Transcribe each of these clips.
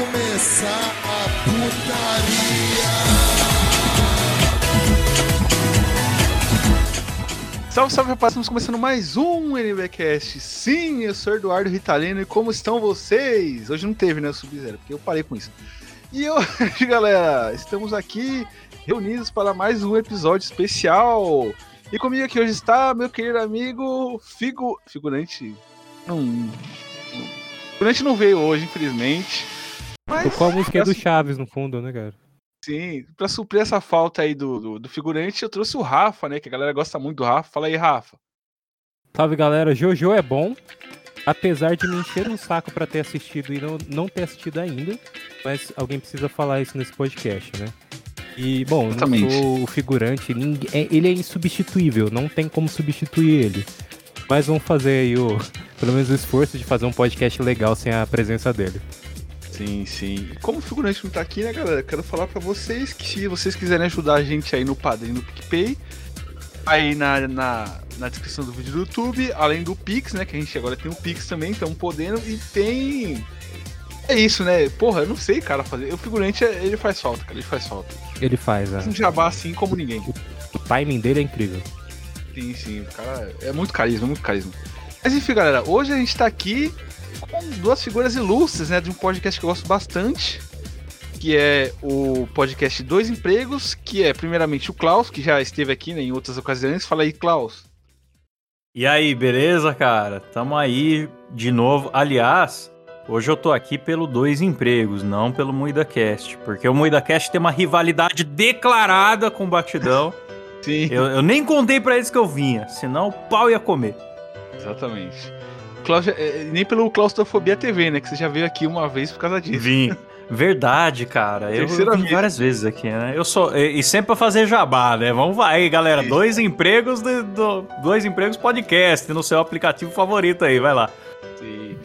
começar a putaria. Salve, salve, rapaz! Estamos começando mais um NBcast. Sim, eu sou Eduardo Ritalino e como estão vocês? Hoje não teve, né, Sub-Zero, porque eu parei com isso. E hoje, galera, estamos aqui reunidos para mais um episódio especial. E comigo aqui hoje está meu querido amigo Figu... Figurante. Não- Figurante não veio hoje, infelizmente. Mas, Tocou a música do assim, Chaves no fundo, né, cara? Sim, pra suprir essa falta aí do, do, do figurante, eu trouxe o Rafa, né? Que a galera gosta muito do Rafa. Fala aí, Rafa. Salve, galera. Jojo é bom, apesar de me encher um saco pra ter assistido e não, não ter assistido ainda, mas alguém precisa falar isso nesse podcast, né? E, bom, eu não sou o figurante, é- ele é insubstituível, não tem como substituir ele. Mas vamos fazer aí o, pelo menos o esforço de fazer um podcast legal sem a presença dele. Sim, sim. Como o figurante não tá aqui, né, galera? Quero falar pra vocês que se vocês quiserem ajudar a gente aí no Padrim no PicPay, aí na, na, na descrição do vídeo do YouTube, além do Pix, né? Que a gente agora tem o Pix também, estamos podendo, e tem. É isso, né? Porra, eu não sei, cara, fazer. O figurante, ele faz falta, cara, ele faz falta. Ele faz, Faz né? um jabá assim como ninguém. o timing dele é incrível. Sim, sim, o cara é muito carisma, muito carisma. Mas enfim, galera, hoje a gente tá aqui com duas figuras ilustres, né, de um podcast que eu gosto bastante, que é o podcast Dois Empregos, que é primeiramente o Klaus, que já esteve aqui né, em outras ocasiões. Fala aí, Klaus. E aí, beleza, cara? Tamo aí de novo. Aliás, hoje eu tô aqui pelo Dois Empregos, não pelo MuidaCast, porque o MuidaCast tem uma rivalidade declarada com o Batidão. Sim, eu, eu nem contei pra eles que eu vinha, senão o pau ia comer. exatamente. Klaus, é, nem pelo Claustrofobia TV, né, que você já veio aqui uma vez por causa disso. Vim. Verdade, cara. Eu vim vez. várias vezes aqui, né? Eu sou e, e sempre pra fazer jabá, né? Vamos vai, aí, galera. Isso. Dois empregos, do, do- dois empregos podcast no seu aplicativo favorito aí, vai lá. Sim.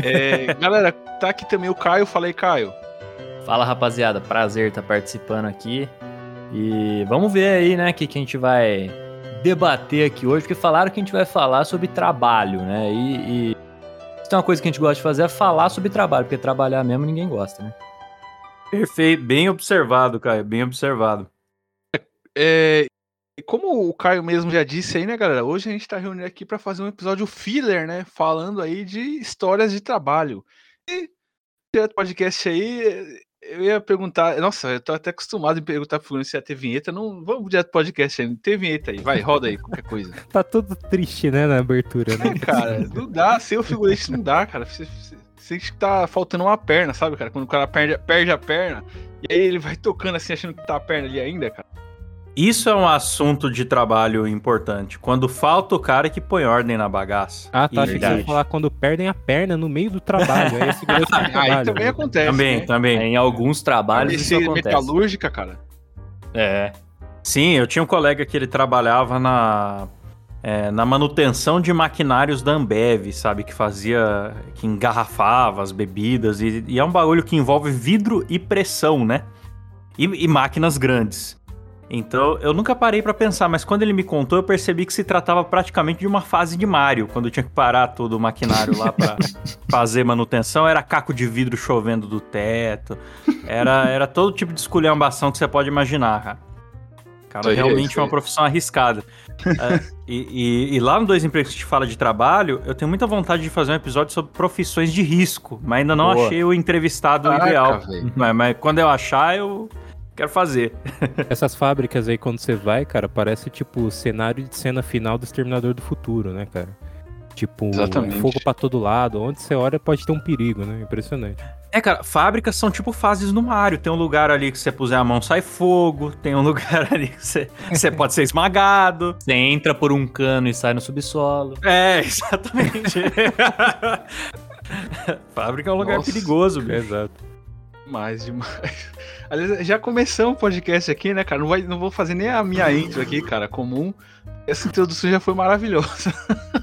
É, galera, tá aqui também o Caio. Falei, Caio. Fala rapaziada, prazer estar participando aqui. E vamos ver aí, né, o que, que a gente vai debater aqui hoje, porque falaram que a gente vai falar sobre trabalho, né? E, e se tem uma coisa que a gente gosta de fazer é falar sobre trabalho, porque trabalhar mesmo ninguém gosta, né? Perfeito, bem observado, Caio, bem observado. É, e como o Caio mesmo já disse aí, né, galera? Hoje a gente tá reunido aqui para fazer um episódio filler, né? Falando aí de histórias de trabalho. E direto podcast aí, eu ia perguntar. Nossa, eu tô até acostumado em perguntar pro se ia ter vinheta. Não, vamos direto pro podcast aí. Tem vinheta aí, vai, roda aí, qualquer coisa. Tá todo triste, né, na abertura, né? cara, não dá, sem o figurante não dá, cara. Você, você, sente que tá faltando uma perna, sabe, cara? Quando o cara perde, perde a perna, e aí ele vai tocando assim, achando que tá a perna ali ainda, cara. Isso é um assunto de trabalho importante. Quando falta o cara que põe ordem na bagaça. Ah, tá. Achei que você falar quando perdem a perna no meio do trabalho. Aí é segurança do Aí trabalho. também né? acontece. Também, né? também. Em alguns trabalhos isso Esse acontece. metalúrgica, cara. É. Sim, eu tinha um colega que ele trabalhava na, é, na manutenção de maquinários da Ambev, sabe? Que fazia, que engarrafava as bebidas. E, e é um bagulho que envolve vidro e pressão, né? E, e máquinas grandes. Então, eu nunca parei pra pensar, mas quando ele me contou, eu percebi que se tratava praticamente de uma fase de Mario, quando eu tinha que parar todo o maquinário lá pra fazer manutenção, era caco de vidro chovendo do teto, era, era todo tipo de esculhambação que você pode imaginar, cara. Cara, realmente é uma profissão arriscada. É, e, e- e lá no Dois Empregos que a gente fala de trabalho, eu tenho muita vontade de fazer um episódio sobre profissões de risco, mas ainda não Boa. achei o entrevistado Caraca, ideal. Mas, mas quando eu achar, eu quero fazer. Essas fábricas aí, quando você vai, cara, parece tipo o cenário de cena final do Exterminador do Futuro, né, cara? Tipo, Exatamente. fogo pra todo lado. Onde você olha pode ter um perigo, né? Impressionante. É, cara, fábricas são tipo fases no Mario. Tem um lugar ali que você puser a mão sai fogo, tem um lugar ali que você, você pode ser esmagado. Você entra por um cano e sai no subsolo. É, exatamente. Fábrica é um lugar Nossa. perigoso, bicho. Exato. Demais, demais. Aliás, já começamos o podcast aqui, né, cara? Não, vai, não vou fazer nem a minha intro aqui, cara, comum. Essa introdução já foi maravilhosa.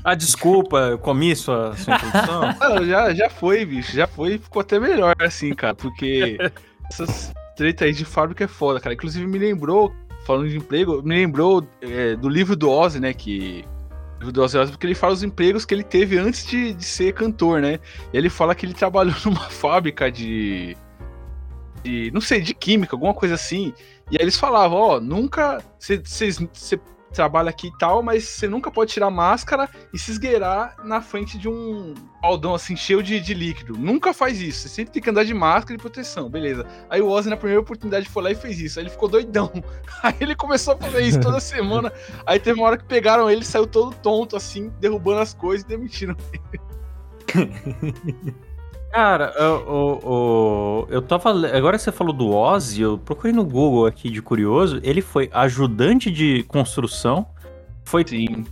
Ah, desculpa, eu comi sua, sua introdução. Não, já, já foi, bicho. Já foi. Ficou até melhor, assim, cara. Porque essas treta aí de fábrica é foda, cara. Inclusive me lembrou, falando de emprego, me lembrou é, do livro do Ozzy, né? Que. do Ozzy Osbourne, porque ele fala os empregos que ele teve antes de, de ser cantor, né? E ele fala que ele trabalhou numa fábrica de. De, não sei, de química, alguma coisa assim. E aí eles falavam, ó, nunca. Você trabalha aqui e tal, mas você nunca pode tirar máscara e se esgueirar na frente de um baldão assim, cheio de, de líquido. Nunca faz isso. Você sempre tem que andar de máscara e proteção, beleza. Aí o Ozzy, na primeira oportunidade, foi lá e fez isso. Aí ele ficou doidão. Aí ele começou a fazer isso toda semana. Aí teve uma hora que pegaram ele, saiu todo tonto, assim, derrubando as coisas e demitiram ele. Cara, eu, eu, eu tava. Agora você falou do Ozzy, eu procurei no Google aqui de curioso. Ele foi ajudante de construção, foi,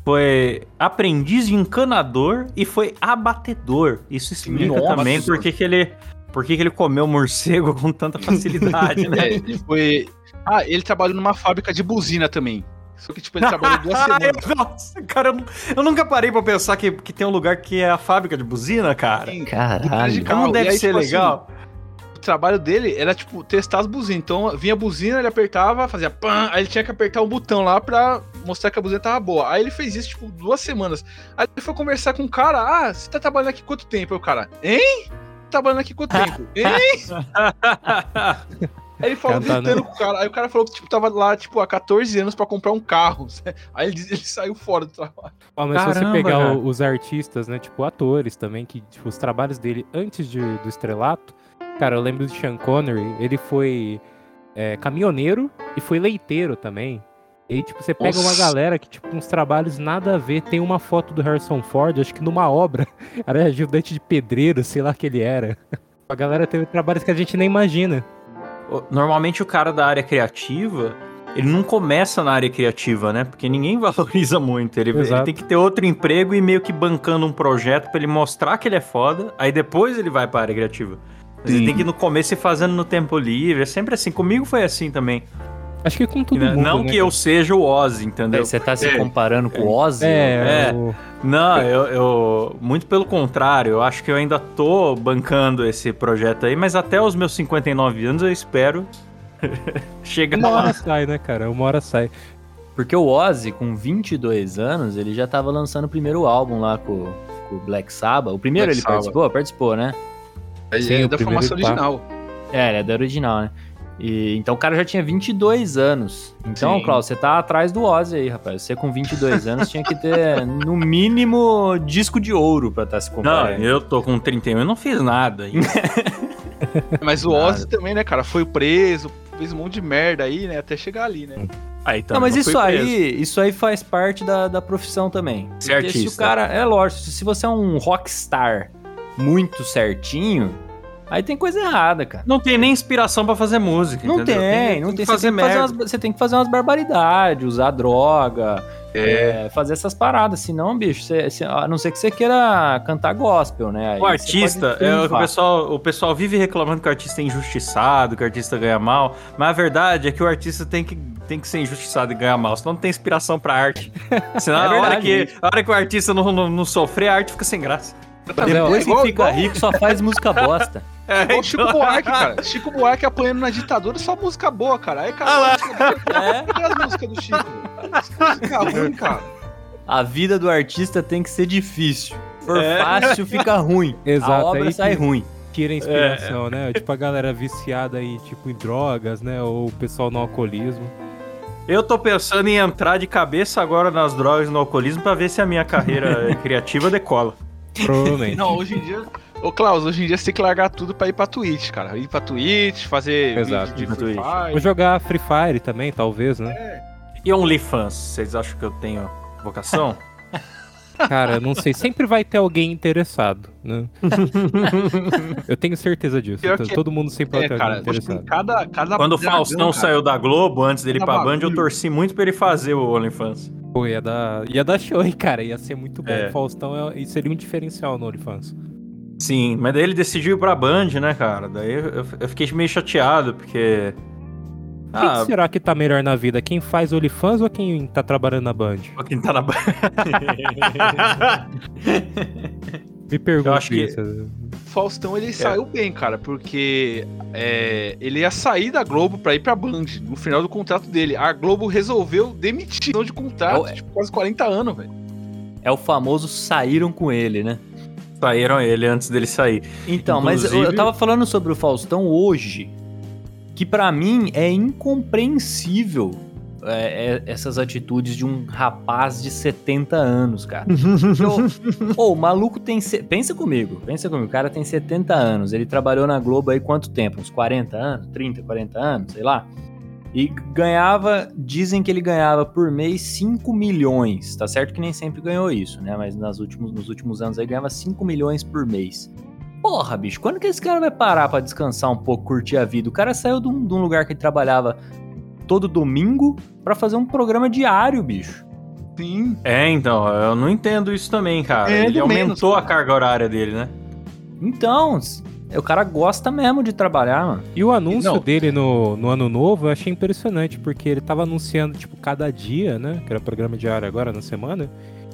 foi aprendiz de encanador e foi abatedor. Isso explica Nossa, também por que que ele. Por que que ele comeu morcego com tanta facilidade, né? É, ele foi. Ah, ele trabalhou numa fábrica de buzina também. Só que, tipo, ele trabalhou duas semanas. Nossa, cara, eu, eu nunca parei pra pensar que, que tem um lugar que é a fábrica de buzina, cara. Tem Caralho. Como deve aí, ser tipo assim, legal. o trabalho dele era, tipo, testar as buzinas. Então, vinha a buzina, ele apertava, fazia pam, aí ele tinha que apertar um botão lá pra mostrar que a buzina tava boa. Aí ele fez isso, tipo, duas semanas. Aí ele foi conversar com o cara, ah, você tá trabalhando aqui quanto tempo? Aí o cara, hein? Trabalhando aqui quanto tempo? Hein? Aí ele falou tá, gritando com o cara. Aí o cara falou que, tipo, tava lá, tipo, há 14 anos pra comprar um carro. Aí ele, ele saiu fora do trabalho. Ó, mas se você Caramba, pegar cara. os artistas, né, tipo atores também, que tipo, os trabalhos dele antes de- do estrelato, cara, eu lembro do Sean Connery, ele foi é, caminhoneiro e foi leiteiro também. E aí, tipo, você pega uma Nossa. galera que, tipo, uns trabalhos nada a ver. Tem uma foto do Harrison Ford, acho que numa obra, era ajudante de pedreiro, sei lá que ele era. A galera teve trabalhos que a gente nem imagina. Normalmente o cara da área criativa, ele não começa na área criativa, né? Porque ninguém valoriza muito. Ele, ele tem que ter outro emprego e meio que bancando um projeto pra ele mostrar que ele é foda, aí depois ele vai pra área criativa. Mas ele tem que ir no começo e fazendo no tempo livre. É sempre assim. Comigo foi assim também. Acho que com todo Né? mundo, não né, que eu seja o Ozzy, entendeu? Você tá se É. comparando com o Ozzy? É, É. o- Não, eu, eu- Muito pelo contrário, eu acho que eu ainda tô bancando esse projeto aí, mas até os meus 59 anos eu espero chegar uma lá. hora sai, né, cara? Uma hora sai. Porque o Ozzy, com 22 anos, ele já tava lançando o primeiro álbum lá com, com o Black Sabbath. O primeiro Black ele Sabbath. participou? Participou, né? Ele Sim, é da formação tá. original. É, ele é da original, né? E, então o cara já tinha 22 anos. Então, Sim. Klaus, você tá atrás do Ozzy aí, rapaz. Você com 22 anos tinha que ter, no mínimo, disco de ouro pra estar se Não, comparando. eu tô com 31 e não fiz nada ainda. Mas o Nada. Ozzy também, né, cara? Foi preso, fez um monte de merda aí, né? Até chegar ali, né? Aí, então, Não, mas eu isso preso. aí, isso aí faz parte da, da profissão também. Ser Porque se o artista. cara, é lógico, se você é um rockstar muito certinho, aí tem coisa errada, cara. Não tem nem inspiração pra fazer música. Não entendeu? tem, não tem. que Você fazer tem que fazer, umas, você tem que fazer umas barbaridades, usar droga, É. é, fazer essas paradas. Senão, bicho, você, você- a não ser que você queira cantar gospel, né? Aí O artista, é, o, pessoal, o pessoal vive reclamando que o artista é injustiçado, que o artista ganha mal, mas a verdade é que o artista tem que, tem que ser injustiçado e ganhar mal, senão não tem inspiração pra arte. Senão, É a, hora verdade, que, isso. a hora que o artista não, não, não sofrer, a arte fica sem graça. Depois É que igual- fica rico, só faz música bosta. É, o Chico Buarque, cara. Chico Buarque apanhando na ditadura, só música boa, cara. Aí, cara, Ah. É. cadê as músicas do Chico? Música ruim, cara. A vida do artista tem que ser difícil. For É. fácil, fica ruim. Exato, A obra aí sai que- ruim. tira a inspiração, né? Tipo, a galera viciada aí, tipo, em drogas, né? Ou o pessoal no alcoolismo. Eu tô pensando em entrar de cabeça agora nas drogas e no alcoolismo pra ver se a minha carreira criativa decola. Provavelmente. Não, hoje em dia. Ô, Klaus, hoje em dia você tem que largar tudo pra ir pra Twitch, cara. Ir pra Twitch, fazer Exato, de Free Twitch. Vou Fire. jogar Free Fire também, talvez, né? E OnlyFans, vocês acham que eu tenho vocação? Cara, não sei. Sempre vai ter alguém interessado, né? Eu tenho certeza disso. Então, que- Todo mundo sempre vai É, ter cara, alguém interessado. cada, cada Quando o Faustão cara, saiu da Globo, antes dele ir pra Band, eu torci muito pra ele fazer o OnlyFans. Pô, ia dar, ia dar show, hein, cara. Ia ser muito bom. É. O Faustão é- seria um diferencial no OnlyFans. Sim, mas daí ele decidiu ir pra Band, né, cara? Daí eu, eu fiquei meio chateado, porque. Quem Ah, será que tá melhor na vida? Quem faz OnlyFans ou quem tá trabalhando na Band? quem tá na Band. Me pergunto Eu acho que- isso. O Faustão ele saiu bem, cara, porque é, ele ia sair da Globo pra ir pra Band no final do contrato dele. A Globo resolveu demitir de contrato, É o- tipo, quase 40 anos, velho. É o famoso saíram com ele, né? Saíram ele antes dele sair. Então, mas eu, eu Inclusive- tava falando sobre o Faustão hoje. que pra mim é incompreensível é, é, essas atitudes de um rapaz de 70 anos, cara. Eu- Ô, o maluco tem. Pensa comigo, pensa comigo. O cara tem 70 anos. Ele trabalhou na Globo aí quanto tempo? Uns 40 anos? 30, 40 anos? Sei lá. E ganhava. Dizem que ele ganhava por mês 5 milhões. Tá certo que nem sempre ganhou isso, né? Mas nas últimos, nos últimos anos aí ganhava 5 milhões por mês. Porra, bicho, quando que esse cara vai parar pra descansar um pouco, curtir a vida? O cara saiu de um, de um lugar que ele trabalhava todo domingo pra fazer um programa diário, bicho. Sim. É, então, eu não entendo isso também, cara. É, Ele aumentou menos, a cara. carga horária dele, né? Então, o cara gosta mesmo de trabalhar, mano. E o anúncio Não. dele no, no ano novo eu achei impressionante, porque ele tava anunciando, tipo, cada dia, né? Que era programa diário agora na semana.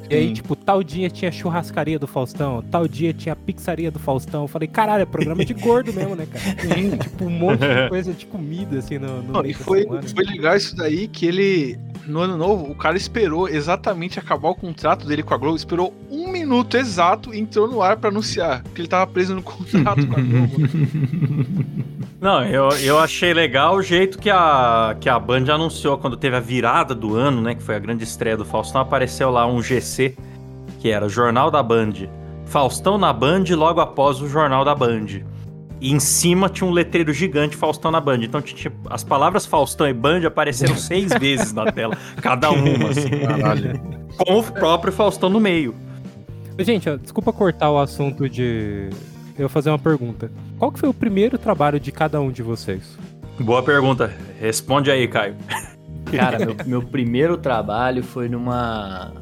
E aí, Sim. tipo, tal dia tinha churrascaria do Faustão, tal dia tinha pizzaria do Faustão. Eu falei, caralho, é programa de gordo mesmo, né, cara? Sim. tipo, um monte de coisa de comida, assim, no, no Não, meio e foi, foi legal isso daí que ele, no ano novo, o cara esperou exatamente acabar o contrato dele com a Globo, esperou um minuto exato e entrou no ar pra anunciar que ele tava preso no contrato com a Globo. Não, eu, eu achei legal o jeito que a, que a Band anunciou quando teve a virada do ano, né? Que foi a grande estreia do Faustão. Apareceu lá um GC, que era Jornal da Band. Faustão na Band logo após o Jornal da Band. E em cima tinha um letreiro gigante Faustão na Band. Então tinha, as palavras Faustão e Band apareceram seis vezes na tela, cada uma, assim. Caralho. Com o próprio Faustão no meio. Gente, ó, desculpa cortar o assunto de. Eu vou fazer uma pergunta. Qual que foi o primeiro trabalho de cada um de vocês? Boa pergunta. Responde aí, Caio. Cara, meu, meu primeiro trabalho foi numa.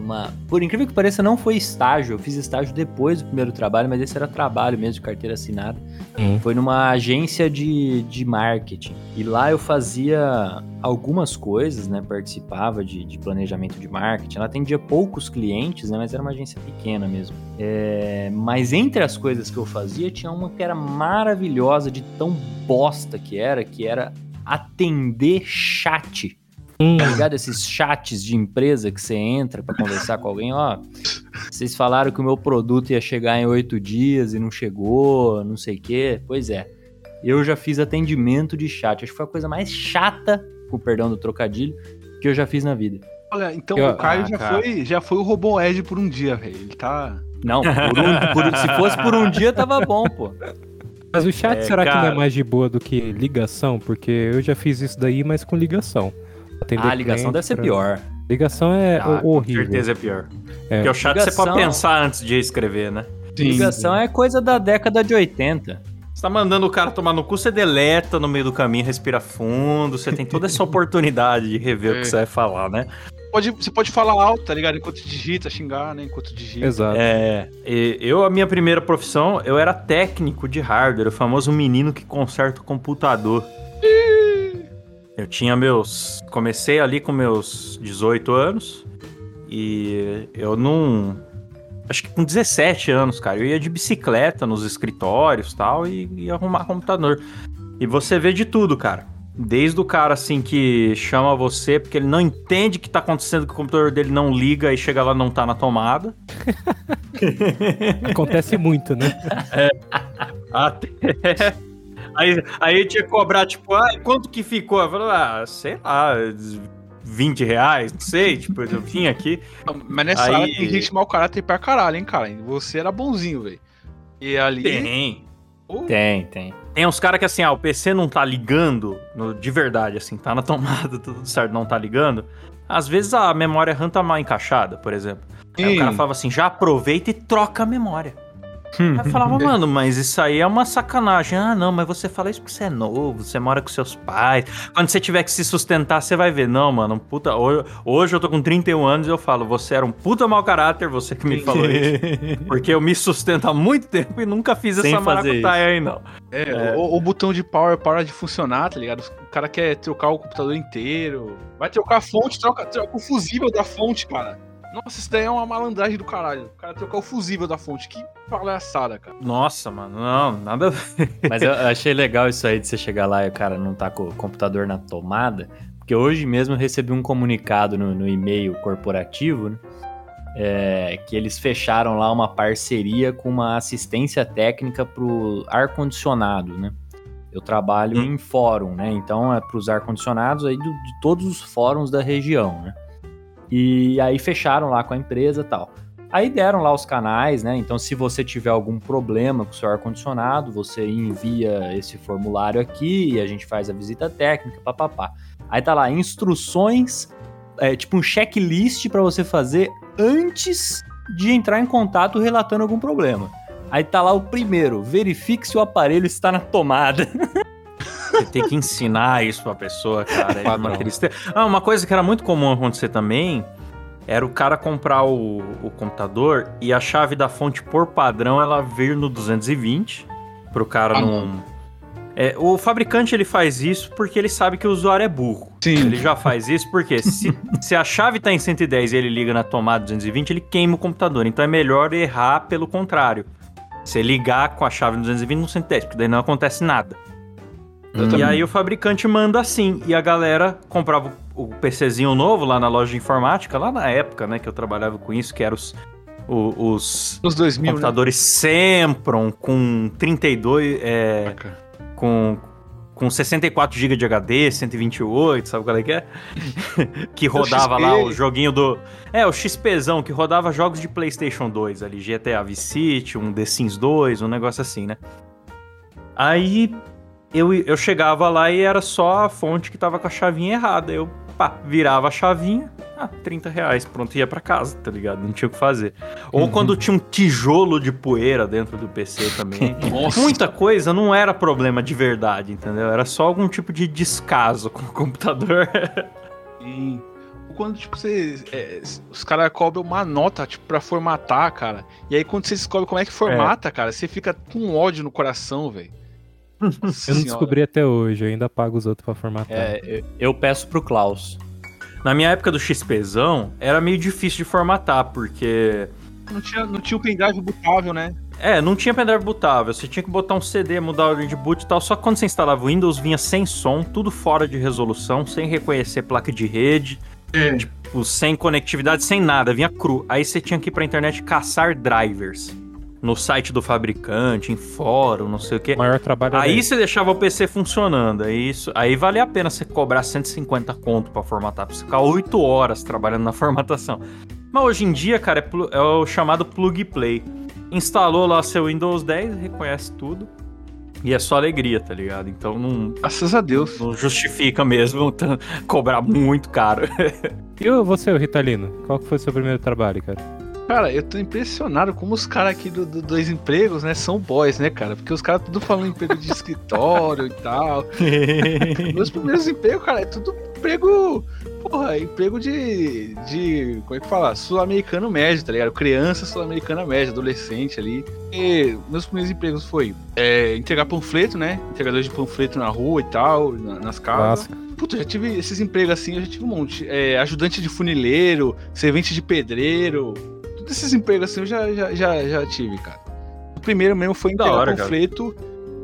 Numa. Por incrível que pareça, não foi estágio. Eu fiz estágio depois do primeiro trabalho, mas esse era trabalho mesmo, de carteira assinada. Hum. Foi numa agência de, de marketing. E lá eu fazia algumas coisas, né? Participava de, de planejamento de marketing. Ela atendia poucos clientes, né? Mas era uma agência pequena mesmo. É, mas entre as coisas que eu fazia, tinha uma que era maravilhosa, de tão bosta que era, que era atender chat. Hum, Tá ligado? Esses chats de empresa que você entra pra conversar com alguém, ó. Vocês falaram que o meu produto ia chegar em oito dias e não chegou, não sei o quê. Pois é. Eu já fiz atendimento de chat. Acho que foi a coisa mais chata, com o perdão do trocadilho, que eu já fiz na vida. Olha, então Eu- o Caio ah, já, cara. foi, já foi o Robô Ed por um dia, velho. Ele tá. Não, por um- por- se fosse por um dia, tava bom, pô. Mas o chat É, será que não cara. é mais de boa do que ligação? Porque eu já fiz isso daí, mas com ligação. Atender Ah, a ligação cliente deve ser pra- pior. Ligação é Ah, ho- horrível. Com certeza é pior. É. Porque o chat você Ligação- pode pensar antes de escrever, né? Ligação é coisa da década de 80. Você tá mandando o cara tomar no cu, você deleta no meio do caminho, respira fundo, você tem toda essa oportunidade de rever o É. que você vai falar, né? Pode, você pode falar alto, tá ligado? Enquanto digita, xingar, né? Enquanto digita. Exato. É, e eu, a minha primeira profissão, eu era técnico de hardware, o famoso menino que conserta o computador. Eu tinha meus. Comecei ali com meus 18 anos e eu não. Acho que com 17 anos, cara, eu ia de bicicleta nos escritórios tal e ia arrumar computador. E você vê de tudo, cara. Desde o cara assim que chama você porque ele não entende o que tá acontecendo que o computador dele não liga e chega lá e não tá na tomada. Acontece muito, né? Até. Aí, aí tinha que cobrar, tipo, ah, quanto que ficou? Eu falei, ah, sei lá, 20 reais, não sei, tipo, eu vim aqui. Mas nessa Aí- área tem gente mau caráter pra caralho, hein, cara? Você era bonzinho, velho. E ali. Tem. Tem, tem. Tem uns caras que assim, ah, o PC não tá ligando, no- de verdade, assim, tá na tomada, tudo certo, não tá ligando. Às vezes a memória RAM tá mal encaixada, por exemplo. Aí o cara sim. falava assim, já aproveita e troca a memória. Aí eu falava, mano, mas isso aí é uma sacanagem. Ah, não, mas você fala isso porque você é novo, você mora com seus pais. Quando você tiver que se sustentar, você vai ver. Não, mano, puta. Hoje, hoje eu tô com 31 anos e eu falo, você era um puta mau caráter, você que me falou isso. Porque eu me sustento há muito tempo e nunca fiz Sem essa maracutaia aí, não. É, O, o botão de power para de funcionar, tá ligado? O cara quer trocar o computador inteiro. Vai trocar a fonte, troca, troca o fusível da fonte, cara. Nossa, isso daí é uma malandragem do caralho. O cara trocar o fusível da fonte. Que palhaçada, cara. Nossa, mano, não, nada a ver. Mas eu achei legal isso aí de você chegar lá e o cara não tá com o computador na tomada. Porque hoje mesmo eu recebi um comunicado no, no e-mail corporativo, né? É, que eles fecharam lá uma parceria com uma assistência técnica pro ar-condicionado, né? Eu trabalho Hum. em fórum, né? Então é para os ar-condicionados aí do- de todos os fóruns da região, né? E aí fecharam lá com a empresa e tal. Aí deram lá os canais, né? Então, se você tiver algum problema com o seu ar-condicionado, você envia esse formulário aqui e a gente faz a visita técnica, papapá. Aí tá lá, instruções, é, tipo um checklist para você fazer antes de entrar em contato relatando algum problema. Aí tá lá o primeiro, verifique se o aparelho está na tomada. Você tem que ensinar isso pra pessoa, cara. É uma tristeza. Ah, uma coisa que era muito comum acontecer também era o cara comprar o, o computador e a chave da fonte por padrão ela vir no 220 pro cara Ah, não. É, o fabricante ele faz isso porque ele sabe que o usuário é burro. Sim. Ele já faz isso porque se, se a chave tá em 110 e ele liga na tomada 220, ele queima o computador. Então é melhor errar pelo contrário. Você ligar com a chave no 220 no 110, porque daí não acontece nada. E aí o fabricante manda assim, e a galera comprava o PCzinho novo lá na loja de informática, lá na época, né, que eu trabalhava com isso, que eram os, os Nos 2000, né? computadores Sempron com 32, é, com, com 64 GB de HD, 128, sabe qual é que é? que rodava lá o joguinho do... É, o XPzão, que rodava jogos de Playstation 2 ali, GTA Vice City, um The Sims 2, um negócio assim, né? Aí eu, eu chegava lá e era só a fonte que tava com a chavinha errada. Eu, pá, virava a chavinha, ah, 30 reais, pronto, ia pra casa, tá ligado? Não tinha o que fazer. Ou quando tinha um tijolo de poeira dentro do PC também. Muita coisa não era problema de verdade, entendeu? Era só algum tipo de descaso com o computador. Sim. Quando, tipo, você. é, os caras cobram uma nota, tipo, pra formatar, cara. E aí, quando você descobre como é que formata, cara, você fica com ódio no coração, velho. Eu não descobri até hoje, eu ainda pago os outros pra formatar. É, eu, eu peço pro Klaus. Na minha época do XPzão, era meio difícil de formatar, porque Não tinha, não tinha o pendrive bootável, né? É, não tinha pendrive bootável. Você tinha que botar um CD, mudar a ordem de boot e tal. Só que quando você instalava o Windows, vinha sem som, tudo fora de resolução, sem reconhecer placa de rede, tipo, sem conectividade, sem nada. Vinha cru. Aí você tinha que ir pra internet caçar drivers. No site do fabricante, em fórum, não sei o quê. O maior trabalho Aí você deixava o PC funcionando. Aí, isso, aí valia a pena você cobrar 150 conto pra formatar, pra você ficar 8 horas trabalhando na formatação. Mas hoje em dia, cara, é, é o chamado plug play. Instalou lá seu Windows 10, reconhece tudo. E é só alegria, tá ligado? Então não, Graças a Deus. não justifica mesmo t- cobrar muito caro. E você, o Ritalino? Qual que foi o seu primeiro trabalho, cara? Cara, eu tô impressionado como os caras aqui do, do Dois Empregos, né, são boys, né, cara? Porque os caras tudo falando emprego de escritório e tal. Meus primeiros empregos, cara, é tudo emprego. Porra, emprego de. de. Como é que fala? Sul-americano médio, tá ligado? Criança sul-americana média, adolescente ali. E meus primeiros empregos foi é, entregar panfleto, né? Entregador de panfleto na rua e tal, na- nas casas. Clássico. Puta, eu já tive esses empregos assim, eu já tive um monte. É, ajudante de funileiro, servente de pedreiro. Todos esses empregos assim eu já, já, já, já tive, cara. O primeiro mesmo foi entregar hora, panfleto.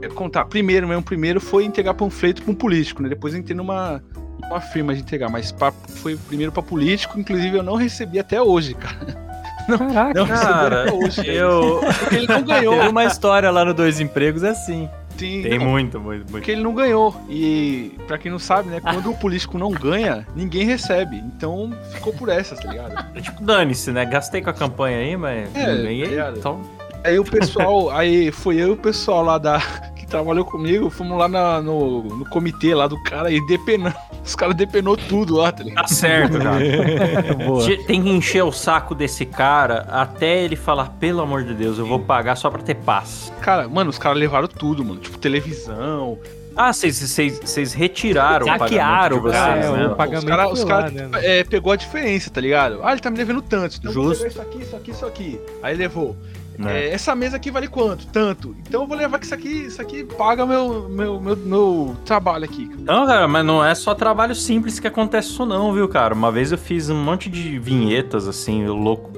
é, contar, primeiro mesmo, primeiro foi entregar panfleto pra um político, né? Depois eu entrei numa, numa firma de entregar, mas pra, foi primeiro pra político, inclusive eu não recebi até hoje, cara. Caraca, Não recebi Cara, até hoje. eu. Porque ele não ganhou. Teve uma história lá no Dois Empregos assim. Sim, Tem não, muito, muito, muito. Porque ele não ganhou. E pra quem não sabe, né? Quando o político não ganha, ninguém recebe. Então ficou por essas, tá ligado? É Tipo, dane-se, né? Gastei com a campanha aí, mas É, não ganhei. tá então, Aí o pessoal, aí foi eu e o pessoal lá da. Que trabalhou comigo, fomos lá na- no, no comitê lá do cara e depenando. Os caras depenou tudo lá, tá ligado? tá certo, cara. Tem que encher o saco desse cara até ele falar, pelo amor de Deus, eu vou pagar só pra ter paz. Cara, mano, os caras levaram tudo, mano. Tipo, televisão. Ah, vocês- retiraram Saquearam, o pagamento de vocês, né? o pagamento os caras cara, né? é, pegou a diferença, tá ligado? Ah, ele tá me devendo tanto. Então Justo. isso aqui, isso aqui, isso aqui. Aí levou. Né? É, essa mesa aqui vale quanto? Tanto. Então eu vou levar que isso aqui, isso aqui paga meu, meu, meu, meu trabalho aqui. Não, cara, mas não é só trabalho simples que acontece isso não, viu, cara? Uma vez eu fiz um monte de vinhetas, assim,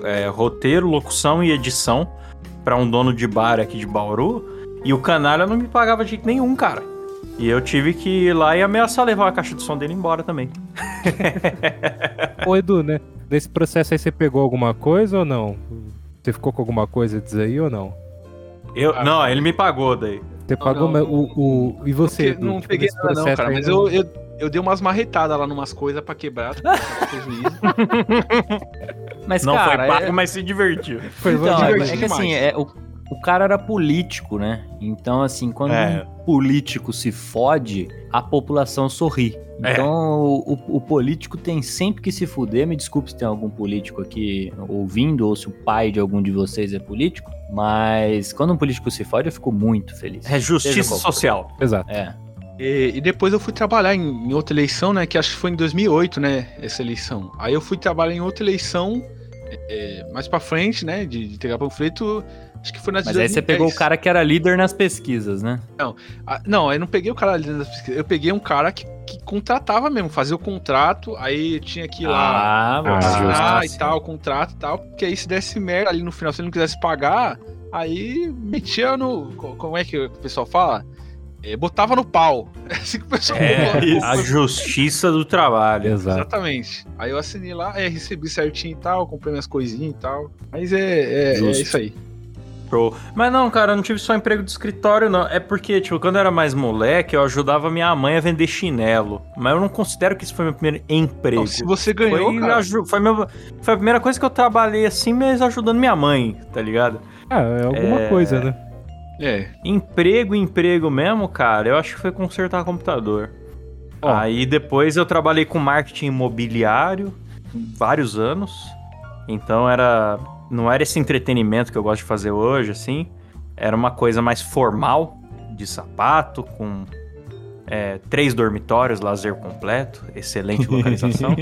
é, roteiro, locução e edição pra um dono de bar aqui de Bauru, e o canalha não me pagava de jeito nenhum, cara. E eu tive que ir lá e ameaçar levar a caixa de som dele embora também. Ô, Edu, né? Nesse processo aí você pegou alguma coisa ou não? Você ficou com alguma coisa disso aí ou não? Eu, Ah, não, ele me pagou daí. Você pagou não, o, o. E você? Porque não Edu? Tipo, peguei nada não, cara, aí, mas não- eu, eu, eu dei umas marretadas lá numas coisas pra quebrar, prejuízo. Mas, Não cara, foi pago, é- mas se divertiu. Foi Então, é, divertido é que assim, demais. é, o, o cara era político, né? Então, assim, quando É. um político se fode, a população sorri. É. Então, o, o- o político tem sempre que se fuder. Me desculpe se tem algum político aqui ouvindo, ou se o pai de algum de vocês é político. Mas quando um político se fode, eu fico muito feliz. É justiça social. Exato. É. E, e depois eu fui trabalhar em, em outra eleição, né? Que acho que foi em 2008, né? Essa eleição. Aí eu fui trabalhar em outra eleição é, mais pra frente, né? De, de entregar panfleto. Acho que foi na de Mas aí você 2010. pegou o cara que era líder nas pesquisas, né? Ah, não, eu não peguei o cara ali das pesquisas. Eu peguei um cara que, que contratava mesmo, fazia o contrato, aí tinha que ir lá Ah, Ah, assinar e tal, o contrato e tal. Porque aí se desse merda ali no final, se ele não quisesse pagar, aí metia no. co- Como é que o pessoal fala? É, botava no pau. É assim que o pessoal fala. É, a justiça do trabalho. Exato. Exatamente. Aí eu assinei lá, é, recebi certinho e tal, comprei minhas coisinhas e tal. Mas é, é, é isso aí. Show. Mas não, cara, eu não tive só emprego de escritório, não. É porque, tipo, quando eu era mais moleque, eu ajudava minha mãe a vender chinelo. Mas eu não considero que isso foi meu primeiro emprego. Então, se você ganhou, foi, cara, foi, meu- foi a primeira coisa que eu trabalhei assim, mas ajudando minha mãe, tá ligado? Ah, é alguma É. coisa, né? é. Emprego, emprego mesmo, cara, eu acho que foi consertar computador. Ó. Aí depois eu trabalhei com marketing imobiliário vários anos. Então era. Não era esse entretenimento que eu gosto de fazer hoje, assim. Era uma coisa mais formal, de sapato, com é, três dormitórios, lazer completo, excelente localização.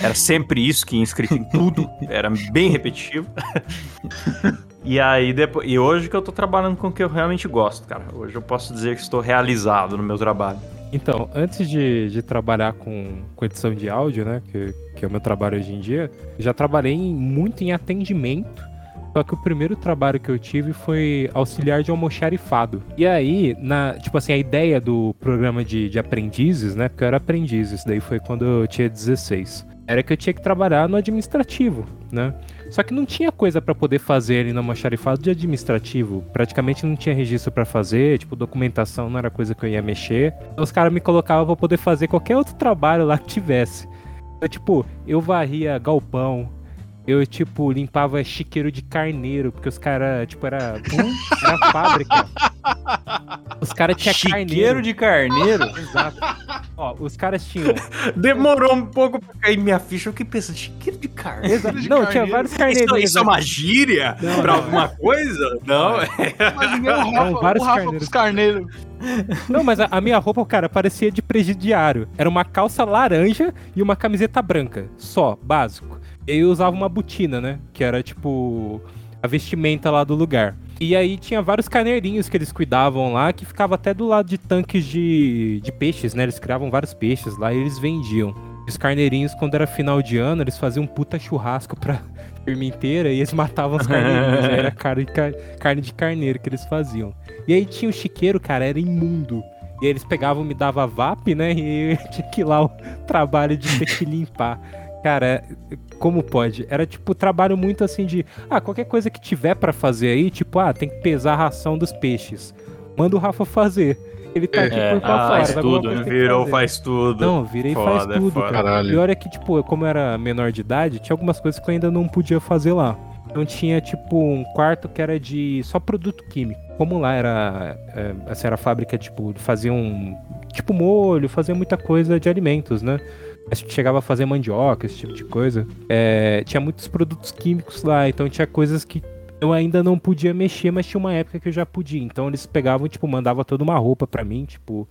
era sempre isso que ia inscrito em tudo, era bem repetitivo. E aí depois. E hoje que eu tô trabalhando com o que eu realmente gosto, cara. Hoje eu posso dizer que estou realizado no meu trabalho. Então, antes de, de trabalhar com, com edição de áudio, né, que, que é o meu trabalho hoje em dia, já trabalhei muito em atendimento. Só que o primeiro trabalho que eu tive foi auxiliar de almoxarifado. E aí, na, tipo assim, a ideia do programa de, de aprendizes, né, porque eu era aprendiz, isso daí foi quando eu tinha 16, era que eu tinha que trabalhar no administrativo, né? Só que não tinha coisa pra poder fazer ali no almoxarifado de administrativo. Praticamente não tinha registro pra fazer, tipo, documentação não era coisa que eu ia mexer. Então os caras me colocavam pra poder fazer qualquer outro trabalho lá que tivesse. Eu, tipo, eu varria galpão. Eu, tipo, limpava chiqueiro de carneiro, porque os caras, tipo, era. Era fábrica. Os caras tinham Chiqueiro carneiro. de carneiro? Exato. Ó, os caras tinham. Demorou um pouco pra cair minha ficha. Eu fiquei pensando, chiqueiro de carne. Exato. de Não, tinha carneiro. vários Isso, carneirinhos. isso é né? uma gíria Não, pra não. alguma coisa? Não, é. Imaginei o Rafa, vários o Rafa carneiros. carneiros. Não, mas a, a minha roupa, cara, parecia de presidiário. Era uma calça laranja e uma camiseta branca. Só, básico. Eu usava uma botina, né? Que era tipo a vestimenta lá do lugar. E aí tinha vários carneirinhos que eles cuidavam lá, que ficava até do lado de tanques de, de peixes, né? Eles criavam vários peixes lá e eles vendiam. Os carneirinhos, quando era final de ano, eles faziam um puta churrasco pra firma inteira e eles matavam os carneirinhos. era carne carne de carneiro que eles faziam. E aí tinha o chiqueiro, cara, era imundo. E aí eles pegavam, me dava VAP, né? E eu tinha que ir lá o trabalho de ter que limpar. Cara, como pode? Era tipo trabalho muito assim de, ah, qualquer coisa que tiver pra fazer aí, tipo, ah, tem que pesar a ração dos peixes. Manda o Rafa fazer. Ele tá aqui É, por ah, faz tudo, né? Virou, faz tudo. Não, virei e faz Foda, é tudo, foda. cara. Caralho. O pior é que, tipo, como eu era menor de idade, tinha algumas coisas que eu ainda não podia fazer lá. Então tinha, tipo, um quarto que era de só produto químico. Como lá era, é, assim, era fábrica, tipo, fazia um, tipo, molho, fazia muita coisa de alimentos, né? A gente chegava a fazer mandioca, esse tipo de coisa. É, tinha muitos produtos químicos lá, então tinha coisas que eu ainda não podia mexer, mas tinha uma época que eu já podia. Então eles pegavam, tipo, mandava toda uma roupa pra mim, tipo,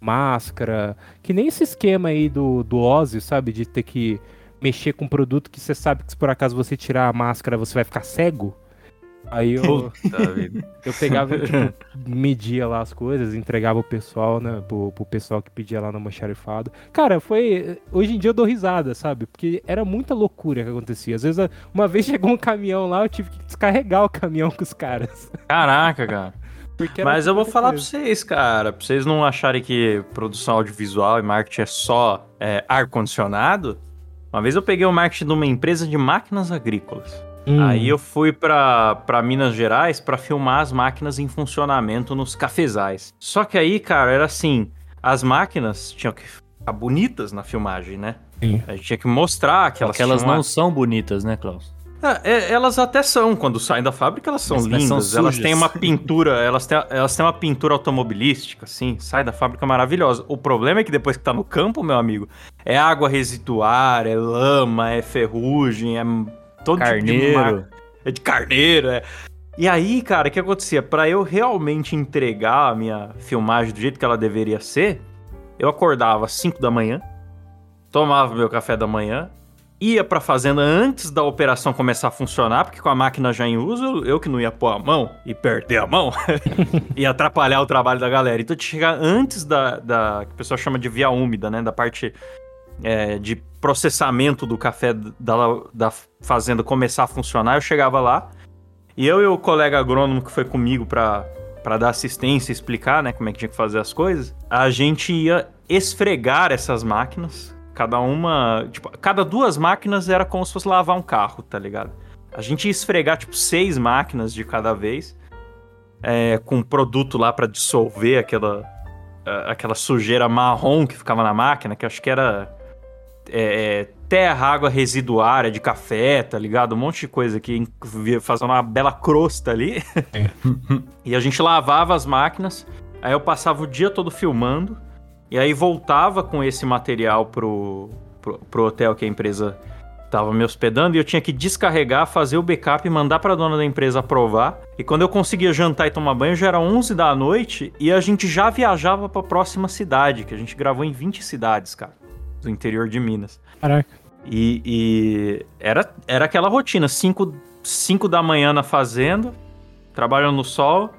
máscara. Que nem esse esquema aí do, do Ozzy, sabe? De ter que mexer com um produto que você sabe que se por acaso você tirar a máscara você vai ficar cego. Aí eu, eu pegava, tipo, media lá as coisas, entregava o pessoal, né? Pro, pro pessoal que pedia lá no almoxarifado. Cara, foi. Hoje em dia eu dou risada, sabe? Porque era muita loucura que acontecia. Às vezes, uma vez chegou um caminhão lá, eu tive que descarregar o caminhão com os caras. Caraca, cara. Mas eu vou falar pra coisa. vocês, cara, pra vocês não acharem que produção audiovisual e marketing é só é, ar-condicionado. Uma vez eu peguei o marketing de uma empresa de máquinas agrícolas. Hum. Aí eu fui pra, pra Minas Gerais pra filmar as máquinas em funcionamento nos cafezais. Só que aí, cara, era assim: as máquinas tinham que ficar bonitas na filmagem, né? Sim. A gente tinha que mostrar que elas Porque elas não uma- são bonitas, né, Klaus? É, é, elas até são, quando saem da fábrica, elas são Mas- mas lindas. são elas têm uma pintura, elas têm, elas têm uma pintura automobilística, assim, sai da fábrica maravilhosa. O problema é que depois que tá no campo, meu amigo, é água residuar, é lama, é ferrugem, é todo tipo de Carneiro. é de carneiro, é. E aí, cara, o que acontecia? Pra eu realmente entregar a minha filmagem do jeito que ela deveria ser, eu acordava às 5 da manhã, tomava meu café da manhã, ia pra fazenda antes da operação começar a funcionar, porque com a máquina já em uso, eu, que não ia pôr a mão e perder a mão, ia atrapalhar o trabalho da galera. Então, tinha que chegar antes da, da que o pessoal chama de via úmida, né, da parte é, de processamento do café da, da fazenda começar a funcionar, eu chegava lá, e eu e o colega agrônomo que foi comigo pra, pra dar assistência explicar, né, como é que tinha que fazer as coisas, a gente ia esfregar essas máquinas, cada uma, tipo, cada duas máquinas era como se fosse lavar um carro, tá ligado? A gente ia esfregar, tipo, seis máquinas de cada vez, é, com produto lá pra dissolver aquela, aquela sujeira marrom que ficava na máquina, que acho que era é, terra, água residuária de café, tá ligado? Um monte de coisa que fazendo uma bela crosta ali. e a gente lavava as máquinas, aí eu passava o dia todo filmando, e aí voltava com esse material pro, pro, pro hotel que a empresa tava me hospedando, e eu tinha que descarregar, fazer o backup e mandar pra dona da empresa aprovar. E quando eu conseguia jantar e tomar banho, já era 11 da noite, e a gente já viajava pra próxima cidade, que a gente gravou em 20 cidades, cara, do interior de Minas. Caraca. E, e era, era aquela rotina: 5 da manhã na fazenda, trabalhando no sol,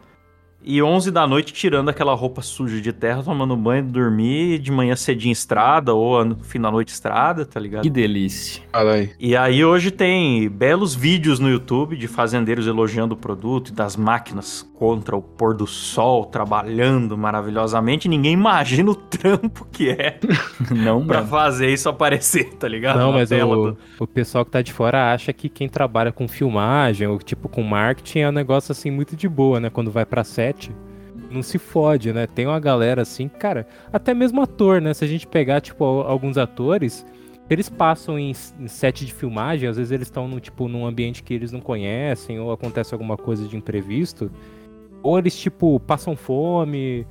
e 11 da noite tirando aquela roupa suja de terra, tomando banho, dormir, de manhã cedinho estrada, ou no fim da noite estrada, tá ligado? Que delícia. Caralho. E aí hoje tem belos vídeos no YouTube de fazendeiros elogiando o produto e das máquinas contra o pôr do sol, trabalhando maravilhosamente. Ninguém imagina o trampo que é Não, pra mano. fazer isso aparecer, tá ligado? Não, Na mas tela o, do- o pessoal que tá de fora acha que quem trabalha com filmagem ou tipo com marketing é um negócio assim muito de boa, né? Quando vai pra set, não se fode, né? Tem uma galera assim, cara, até mesmo ator, né? Se a gente pegar, tipo, al- alguns atores, eles passam em, em set de filmagem, às vezes eles estão no, tipo, num ambiente que eles não conhecem, ou acontece alguma coisa de imprevisto, ou eles, tipo, passam fome.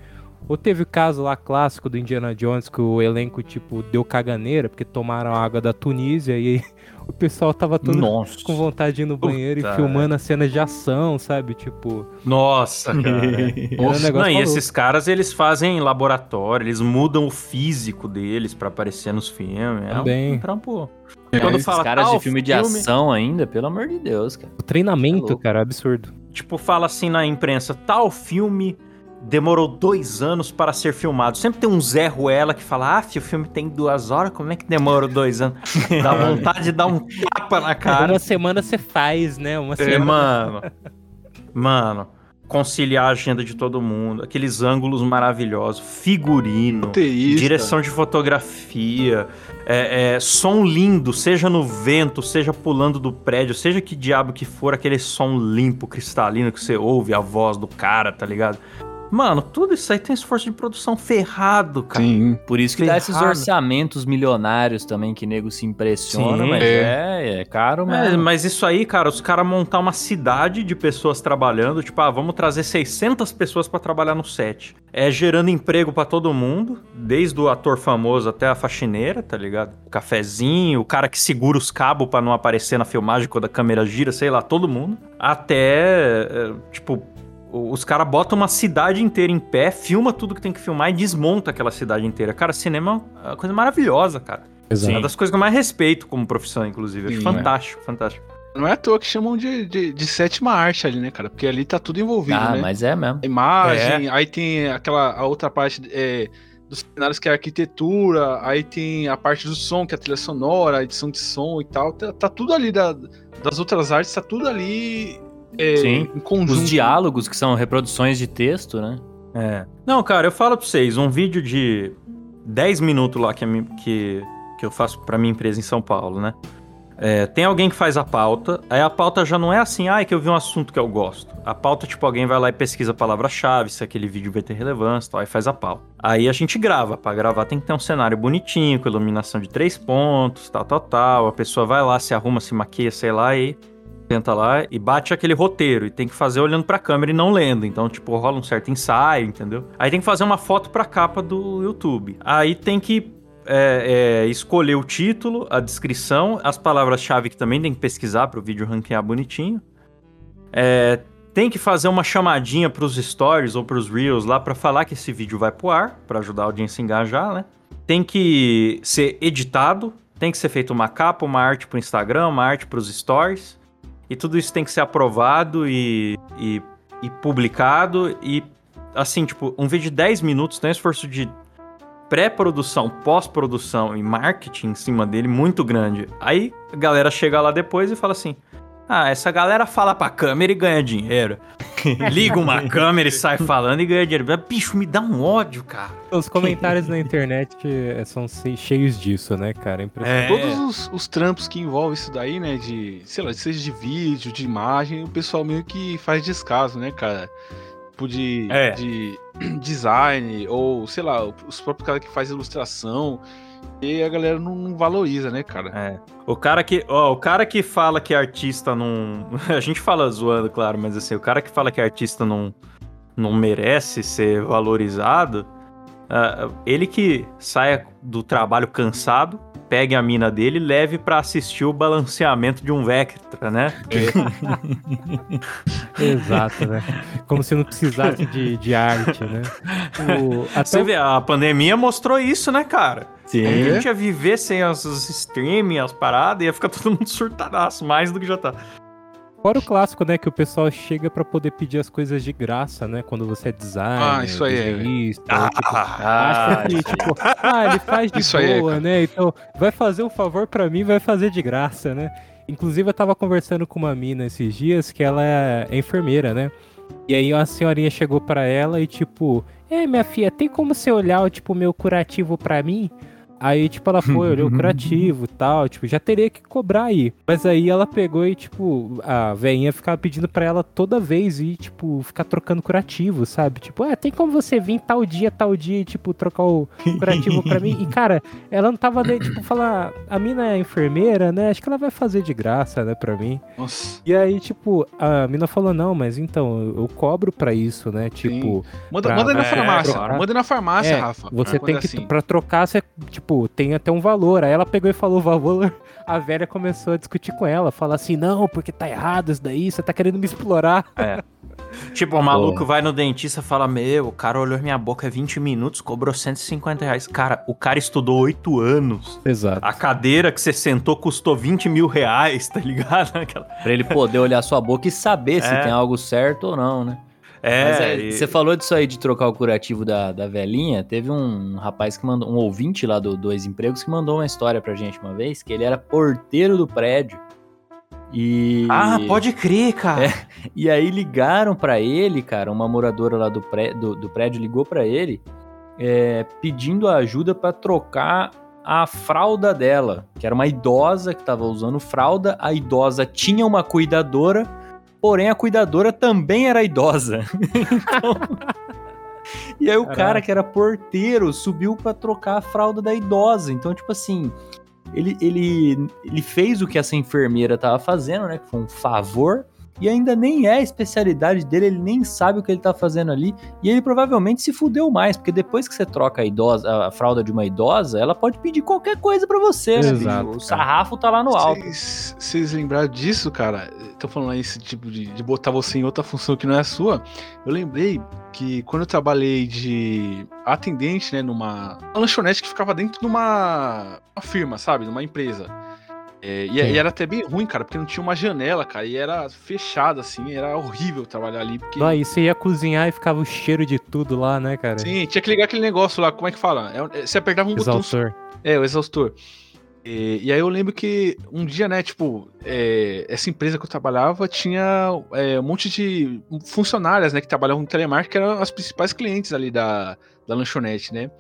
Ou teve o caso lá clássico do Indiana Jones que o elenco, tipo, deu caganeira porque tomaram água da Tunísia e o pessoal tava todo Nossa. com vontade de ir no Puta, banheiro e filmando as cenas de ação, sabe? Tipo, Nossa, cara. era um negócio Não, e esses caras, eles fazem laboratório, eles mudam o físico deles pra aparecer nos filmes. É Também. um trampo. É, Quando Esses fala caras de filme de ação ainda, pelo amor de Deus, cara. o treinamento, louco. cara, é absurdo. Tipo, fala assim na imprensa, tal filme demorou dois anos para ser filmado. Sempre tem um Zé Ruela que fala, ah, o filme tem duas horas, como é que demorou dois anos? Dá vontade de dar um tapa na cara. Uma semana você faz, né? Uma É, semana. mano. Mano, conciliar a agenda de todo mundo, aqueles ângulos maravilhosos, figurino, Roteirista. direção de fotografia, é, é, som lindo, seja no vento, seja pulando do prédio, seja que diabo que for, aquele som limpo, cristalino que você ouve a voz do cara, tá ligado? Mano, tudo isso aí tem esforço de produção ferrado, cara. Sim. Por isso que dá esses Ferrado. orçamentos milionários também que nego se impressiona, Sim. mas É. é, é caro É, mesmo. mas isso aí, cara, os caras montar uma cidade de pessoas trabalhando, tipo, ah, vamos trazer 600 pessoas pra trabalhar no set. É gerando emprego pra todo mundo, desde o ator famoso até a faxineira, tá ligado? O cafezinho, o cara que segura os cabos pra não aparecer na filmagem quando a câmera gira, sei lá, todo mundo. Até, é, tipo, os caras botam uma cidade inteira em pé, filma tudo que tem que filmar e desmonta aquela cidade inteira. Cara, cinema é uma coisa maravilhosa, cara. É uma das coisas que eu mais respeito como profissão, inclusive. Acho Sim, fantástico, fantástico. Não é à toa que chamam de, de, de sétima arte ali, né, cara? Porque ali tá tudo envolvido, ah, né? mas é mesmo. A imagem, aí tem aquela a outra parte é, dos cenários que é a arquitetura, aí tem a parte do som, que é a trilha sonora, a edição de som e tal. Tá, tá tudo ali da- das outras artes, tá tudo ali é, Sim. em conjunto. Os diálogos, que são reproduções de texto, né? É. Não, cara, eu falo pra vocês, um vídeo de 10 minutos lá que, que, que eu faço pra minha empresa em São Paulo, né? É, tem alguém que faz a pauta, aí a pauta já não é assim, ah, é que eu vi um assunto que eu gosto. A pauta, tipo, alguém vai lá e pesquisa a palavra-chave, se aquele vídeo vai ter relevância, tal, aí faz a pauta. Aí a gente grava, pra gravar tem que ter um cenário bonitinho, com iluminação de três pontos, tal, tal, tal. A pessoa vai lá, se arruma, se maquia, sei lá, e tenta lá e bate aquele roteiro. E tem que fazer olhando pra câmera e não lendo. Então, tipo, rola um certo ensaio, entendeu? Aí tem que fazer uma foto pra capa do YouTube. Aí tem que é, é, escolher o título, a descrição, as palavras-chave que também tem que pesquisar para o vídeo ranquear bonitinho. É, tem que fazer uma chamadinha para os stories ou para os reels lá para falar que esse vídeo vai pro ar, para ajudar a audiência a engajar, né? Tem que ser editado, tem que ser feito uma capa, uma arte para o Instagram, uma arte para os stories. E tudo isso tem que ser aprovado e, e, e publicado. E assim, tipo, um vídeo de 10 minutos tem um esforço de pré-produção, pós-produção e marketing em cima dele muito grande. Aí a galera chega lá depois e fala assim: Ah, essa galera fala pra câmera e ganha dinheiro. Liga uma câmera e sai falando e ganha dinheiro. Bicho, me dá um ódio, cara. Os comentários na internet eh, são cheios disso, né, cara? É impressionante. É. Todos os, os trampos que envolvem isso daí, né? De, sei lá, seja de vídeo, de imagem, o pessoal meio que faz descaso, né, cara? Tipo de, É. de design, ou sei lá, os próprios caras que faz ilustração. E a galera não, valoriza, né, cara? É. O cara que, ó, o cara que fala que artista não, a gente fala zoando, claro, mas assim, o cara que fala que artista não não merece ser valorizado, ah, ele que saia do trabalho cansado, pegue a mina dele e leve pra assistir o balanceamento de um Vectra, né? Exato, né? Como se não precisasse de, de arte, né? O, até Você vê, a pandemia mostrou isso, né, cara? Sim. A gente ia viver sem as, os streaming, as paradas, ia ficar todo mundo surtadaço, mais do que já tá. Fora o clássico, né? Que o pessoal chega pra poder pedir as coisas de graça, né? Quando você é designer, Ah, isso aí é. desenhista, Ah, tipo, Ah, acha que, tipo, ah, ele faz de Isso aí é, boa, cara. né? Então, vai fazer um favor pra mim, vai fazer de graça, né? Inclusive, eu tava conversando com uma mina esses dias que ela é enfermeira, né? E aí uma senhorinha chegou pra ela e tipo, é, minha filha, tem como você olhar, tipo, meu curativo pra mim? Aí, tipo, ela foi, olhou o curativo e tal, tipo, já teria que cobrar aí. Mas aí ela pegou e, tipo, a veinha ficava pedindo pra ela toda vez e, tipo, ficar trocando curativo, sabe? Tipo, é, tem como você vir tal dia, tal dia e, tipo, trocar o curativo pra mim? E, cara, ela não tava, nem, tipo, falar, a mina é enfermeira, né? Acho que ela vai fazer de graça, né, pra mim. Nossa. E aí, tipo, a mina falou, não, mas então, eu, cobro pra isso, né? Tipo, Manda, Pra- manda aí na é, farmácia. claro. Manda aí na farmácia, É, Rafa. você tem é que, assim. pra trocar, você, tipo, tem até um valor. Aí ela pegou e falou o valor, a velha começou a discutir com ela, falar assim, não, porque tá errado isso daí, você tá querendo me explorar. Tipo, o maluco vai no dentista e fala: Meu, o cara olhou minha boca 20 minutos, cobrou 150 reais. Cara, o cara estudou 8 anos. Exato. A cadeira que você sentou custou 20 mil reais, tá ligado? Aquela- Pra ele poder olhar sua boca e saber se É. tem algo certo ou não, né? É, é, e- você falou disso aí de trocar o curativo da, da velhinha. Teve um rapaz que mandou, um ouvinte lá do Dois Empregos que mandou uma história pra gente uma vez, que ele era porteiro do prédio. E. Ah, pode crer, cara. É. E aí ligaram pra ele, cara, uma moradora lá do, pré, do, do prédio ligou pra ele é, pedindo ajuda pra trocar a fralda dela, que era uma idosa que tava usando fralda. A idosa tinha uma cuidadora, porém a cuidadora também era idosa. Então- E aí o Caraca. cara que era porteiro subiu pra trocar a fralda da idosa. Então, tipo assim, ele, ele, ele fez o que essa enfermeira tava fazendo, né? Que foi um favor. E ainda nem é a especialidade dele, ele nem sabe o que ele tá fazendo ali. E ele provavelmente se fudeu mais, porque depois que você troca a, idosa, a fralda de uma idosa, ela pode pedir qualquer coisa pra você, né? Exato, bicho? O sarrafo tá lá no alto. Vocês lembraram disso, cara? Tô falando aí esse tipo de, de botar você em outra função que não é a sua. Eu lembrei que quando eu trabalhei de atendente, né, numa uma lanchonete que ficava dentro de uma, uma firma, sabe? Numa empresa. É, e, Sim. e era até bem ruim, cara, porque não tinha uma janela, cara, e era fechado, assim, era horrível trabalhar ali, porque... Aí você ia cozinhar e ficava o cheiro de tudo lá, né, cara? Sim, tinha que ligar aquele negócio lá, como é que fala? É, é, você apertava um botão Exaustor. é, o exaustor. E, e aí eu lembro que um dia, né, tipo, é, essa empresa que eu trabalhava tinha é, um monte de funcionárias, né, que trabalhavam no telemarketing, que eram as principais clientes ali da, da lanchonete, né?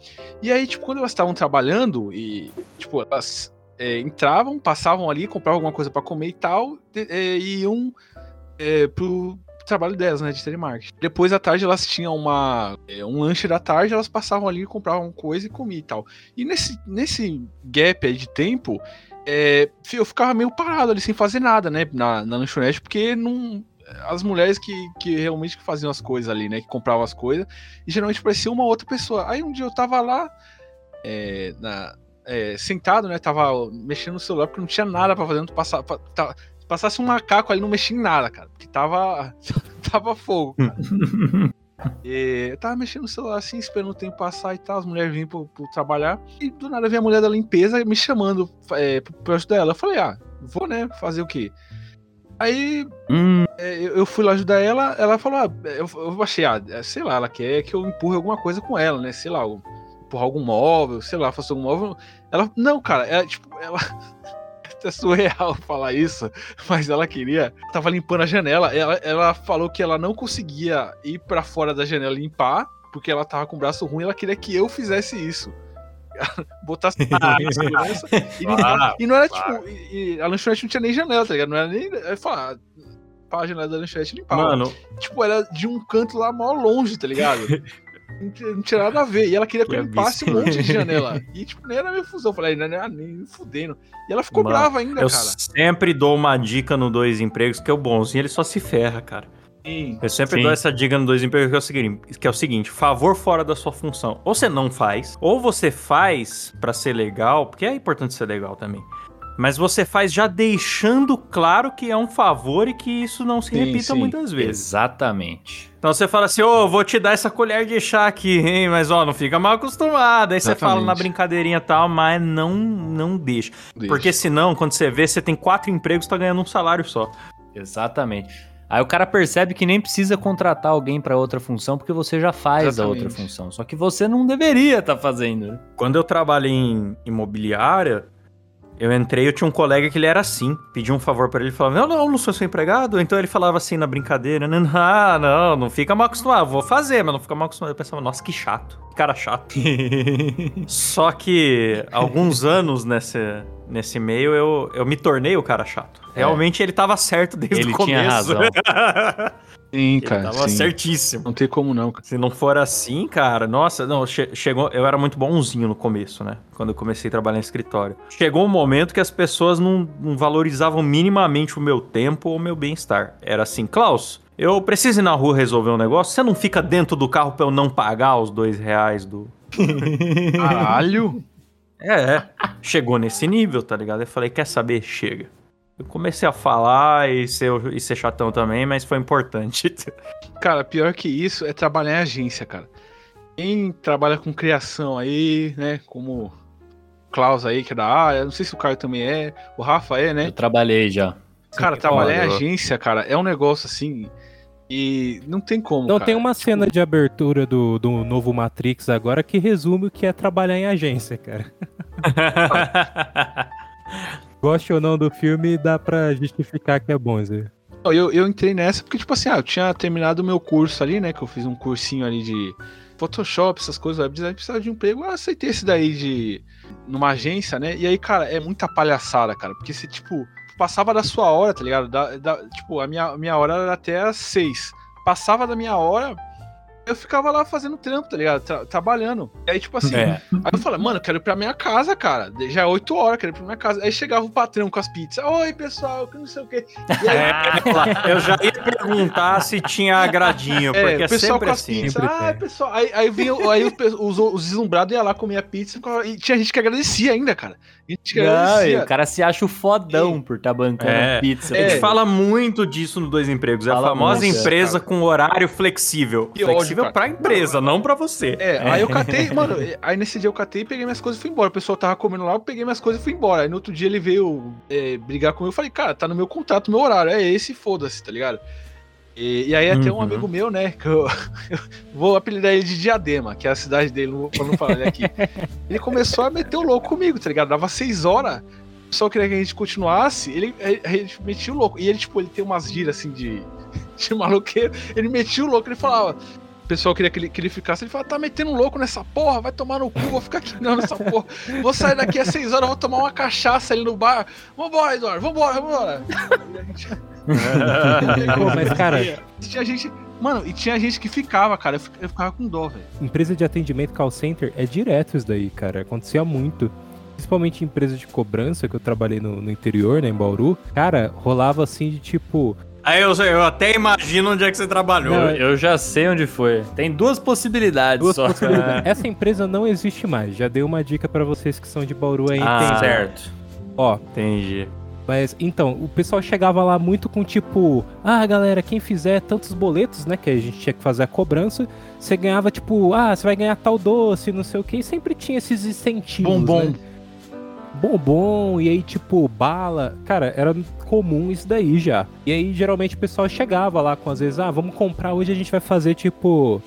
E aí, tipo, quando elas estavam trabalhando e, tipo, elas é, entravam, passavam ali, compravam alguma coisa pra comer e tal, de- é, e iam é, pro trabalho delas, né, de telemarketing. Depois à tarde elas tinham uma, é, um lanche da tarde, elas passavam ali, compravam coisa e comiam e tal. E nesse, nesse gap aí de tempo, é, eu ficava meio parado ali sem fazer nada, né, na, na lanchonete, porque não. As mulheres que, que realmente faziam as coisas ali, né? Que compravam as coisas, e geralmente parecia uma outra pessoa. Aí um dia eu tava lá, é, na, é, sentado, né? Tava mexendo no celular porque não tinha nada pra fazer. Não passar, pa- tá- se passasse um macaco ali, não mexia em nada, cara. Porque tava, tava fogo, cara. E eu tava mexendo no celular assim, esperando o tempo passar e tal, as mulheres vinham pro, pro trabalhar. E do nada veio a mulher da limpeza me chamando é, pro ajudar ela. Eu falei, ah, vou, né? Fazer o quê? Aí Hum, é, eu fui lá ajudar ela, ela falou, ah, eu, eu achei, ah, sei lá, ela quer que eu empurre alguma coisa com ela, né? Sei lá, eu- empurrar algum móvel, sei lá, faça algum móvel. Ela, não, cara, ela, tipo, ela. É surreal falar isso, mas ela queria. Tava limpando a janela. Ela, ela falou que ela não conseguia ir pra fora da janela limpar, porque ela tava com o braço ruim. Ela queria que eu fizesse isso. Botasse na segurança e e não era para. tipo. E, e a lanchonete não tinha nem janela, tá ligado? Não era nem. Eu falar, pá, a janela da lanchonete limpar. Mano, Tipo, era de um canto lá mó longe, tá ligado? Não tinha, nada a ver. E ela queria que eu limpasse um monte de janela. E, tipo, nem era minha fusão. Eu falei, nem me fudendo. E ela ficou Mano, brava ainda, eu cara. sempre dou uma dica no Dois Empregos, que é o bonzinho, ele só se ferra, cara. Sim. Eu sempre Sim. dou essa dica no Dois Empregos, que é, o seguinte, que é o seguinte, favor fora da sua função. Ou você não faz, ou você faz pra ser legal, porque é importante ser legal também. Mas você faz já deixando claro que é um favor e que isso não se Sim, repita sim. muitas vezes. exatamente. Então você fala assim, ô, vou te dar essa colher de chá aqui, hein? Mas ó, não fica mal acostumado. Aí você fala Exatamente. na brincadeirinha e tal, mas não, não deixa. Deixa. Porque senão, quando você vê, você tem quatro empregos, tá ganhando um salário só. Exatamente. Aí o cara percebe que nem precisa contratar alguém pra outra função, porque você já faz a Exatamente. outra função. Só que você não deveria estar fazendo. né? Quando eu trabalhei em imobiliária, eu entrei, eu tinha um colega que ele era assim. Pedi um favor pra ele, ele falava, não, não, não sou seu empregado. Então ele falava assim na brincadeira, não, ah, não, não fica mal acostumado. Vou fazer, mas não fica mal acostumado. Eu pensava, nossa, que chato. Que cara chato. Só que alguns anos nesse, nesse meio eu, eu me tornei o cara chato. Realmente ele tava certo desde Ele o começo. tinha razão. Sim, ele cara. tava sim. certíssimo. Não tem como não, cara. Se não for assim, cara, nossa, não, che- chegou, eu era muito bonzinho no começo, né? Quando eu comecei a trabalhar em escritório. Chegou um momento que as pessoas não, não valorizavam minimamente o meu tempo ou o meu bem-estar. Era assim, Klaus, eu preciso ir na rua resolver um negócio, você não fica dentro do carro pra eu não pagar os dois reais do... Caralho! É, é. chegou nesse nível, tá ligado? Eu falei, quer saber? Chega. Eu comecei a falar e ser, e ser chatão também, mas foi importante. Cara, pior que isso é trabalhar em agência, cara. Quem trabalha com criação aí, né? Como o Klaus aí, que é da área, não sei se o Caio também é, o Rafa é, né? Eu trabalhei já. Cara, trabalhar em agência, cara, é um negócio assim. E não tem como. Então cara. tem uma cena de abertura do, do novo Matrix agora que resume o que é trabalhar em agência, cara. Goste ou não do filme, dá pra justificar que é bom, Zé. Eu, eu entrei nessa porque, tipo assim, ah, eu tinha terminado o meu curso ali, né? Que eu fiz um cursinho ali de Photoshop, essas coisas, web design, precisava de emprego. Eu aceitei esse daí de. numa agência, né? E aí, cara, é muita palhaçada, cara. Porque você, tipo, passava da sua hora, tá ligado? Da, da- tipo, a minha, minha hora era até às seis. Passava da minha hora. Eu ficava lá fazendo trampo, tá ligado? Tra- trabalhando. E aí, tipo assim, É. Aí eu falei, mano, eu quero ir pra minha casa, cara. Já é 8 horas, quero ir pra minha casa. Aí chegava o patrão com as pizzas. Oi, pessoal, que não sei o quê. E aí, É, eu já ia perguntar se tinha agradinho, é, porque é o pessoal sempre com as assim. pizzas. Ah, pessoal. Aí, aí vinha, aí os, os, os deslumbrados iam lá comer a pizza. E tinha gente que agradecia ainda, cara. Não, e o cara se acha o fodão por estar bancando É. pizza. A gente É. fala muito disso no Dois Empregos. É a Fala famosa muito, empresa cara. com horário flexível. Que ódio, flexível cara. pra empresa, não pra você. É, aí eu catei, mano, aí nesse dia eu catei, peguei minhas coisas e fui embora. O pessoal tava comendo lá, eu peguei minhas coisas e fui embora. Aí no outro dia ele veio é, brigar comigo, eu falei, cara, tá no meu contrato, meu horário, é esse, foda-se, tá ligado? E, e aí até um Uhum. amigo meu, né, que eu, eu vou apelidar ele de Diadema, que é a cidade dele, pra não falar ele aqui. Ele começou a meter o louco comigo, tá ligado? Dava seis horas, o pessoal queria que a gente continuasse, ele, ele, metia o louco. E ele, tipo, ele tem umas giras assim de, de maloqueiro, ele metia o louco, ele falava. O pessoal queria que ele, que ele ficasse. Ele fala, tá metendo um louco nessa porra, vai tomar no cu, vou ficar aqui não nessa porra. Vou sair daqui às 6 horas, vou tomar uma cachaça ali no bar. Vambora, Eduardo, vambora, vambora. Pô, mas, cara, tinha gente. Mano, e tinha gente que ficava, cara. Eu fi- eu ficava com dó, velho. empresa de atendimento call center é direto isso daí, cara. Acontecia muito. Principalmente em empresa de cobrança, que eu trabalhei no, no interior, né, em Bauru. Cara, rolava assim de tipo. Aí eu, eu até imagino onde é que você trabalhou. Não, Eu, já sei onde foi. Tem duas possibilidades Duas só. possibilidades. Essa empresa não existe mais. Já dei uma dica pra vocês que são de Bauru aí. Ah, entender. certo. Ó, Entendi. Mas então, o pessoal chegava lá muito com tipo, ah, galera, quem fizer tantos boletos, né, que a gente tinha que fazer a cobrança, você ganhava tipo, ah, você vai ganhar tal doce, não sei o que, e sempre tinha esses incentivos. Bombom. Né? Bombom, e aí tipo, bala. Cara, era comum isso daí já. E aí geralmente o pessoal chegava lá com às vezes, ah, vamos comprar, hoje a gente vai fazer tipo.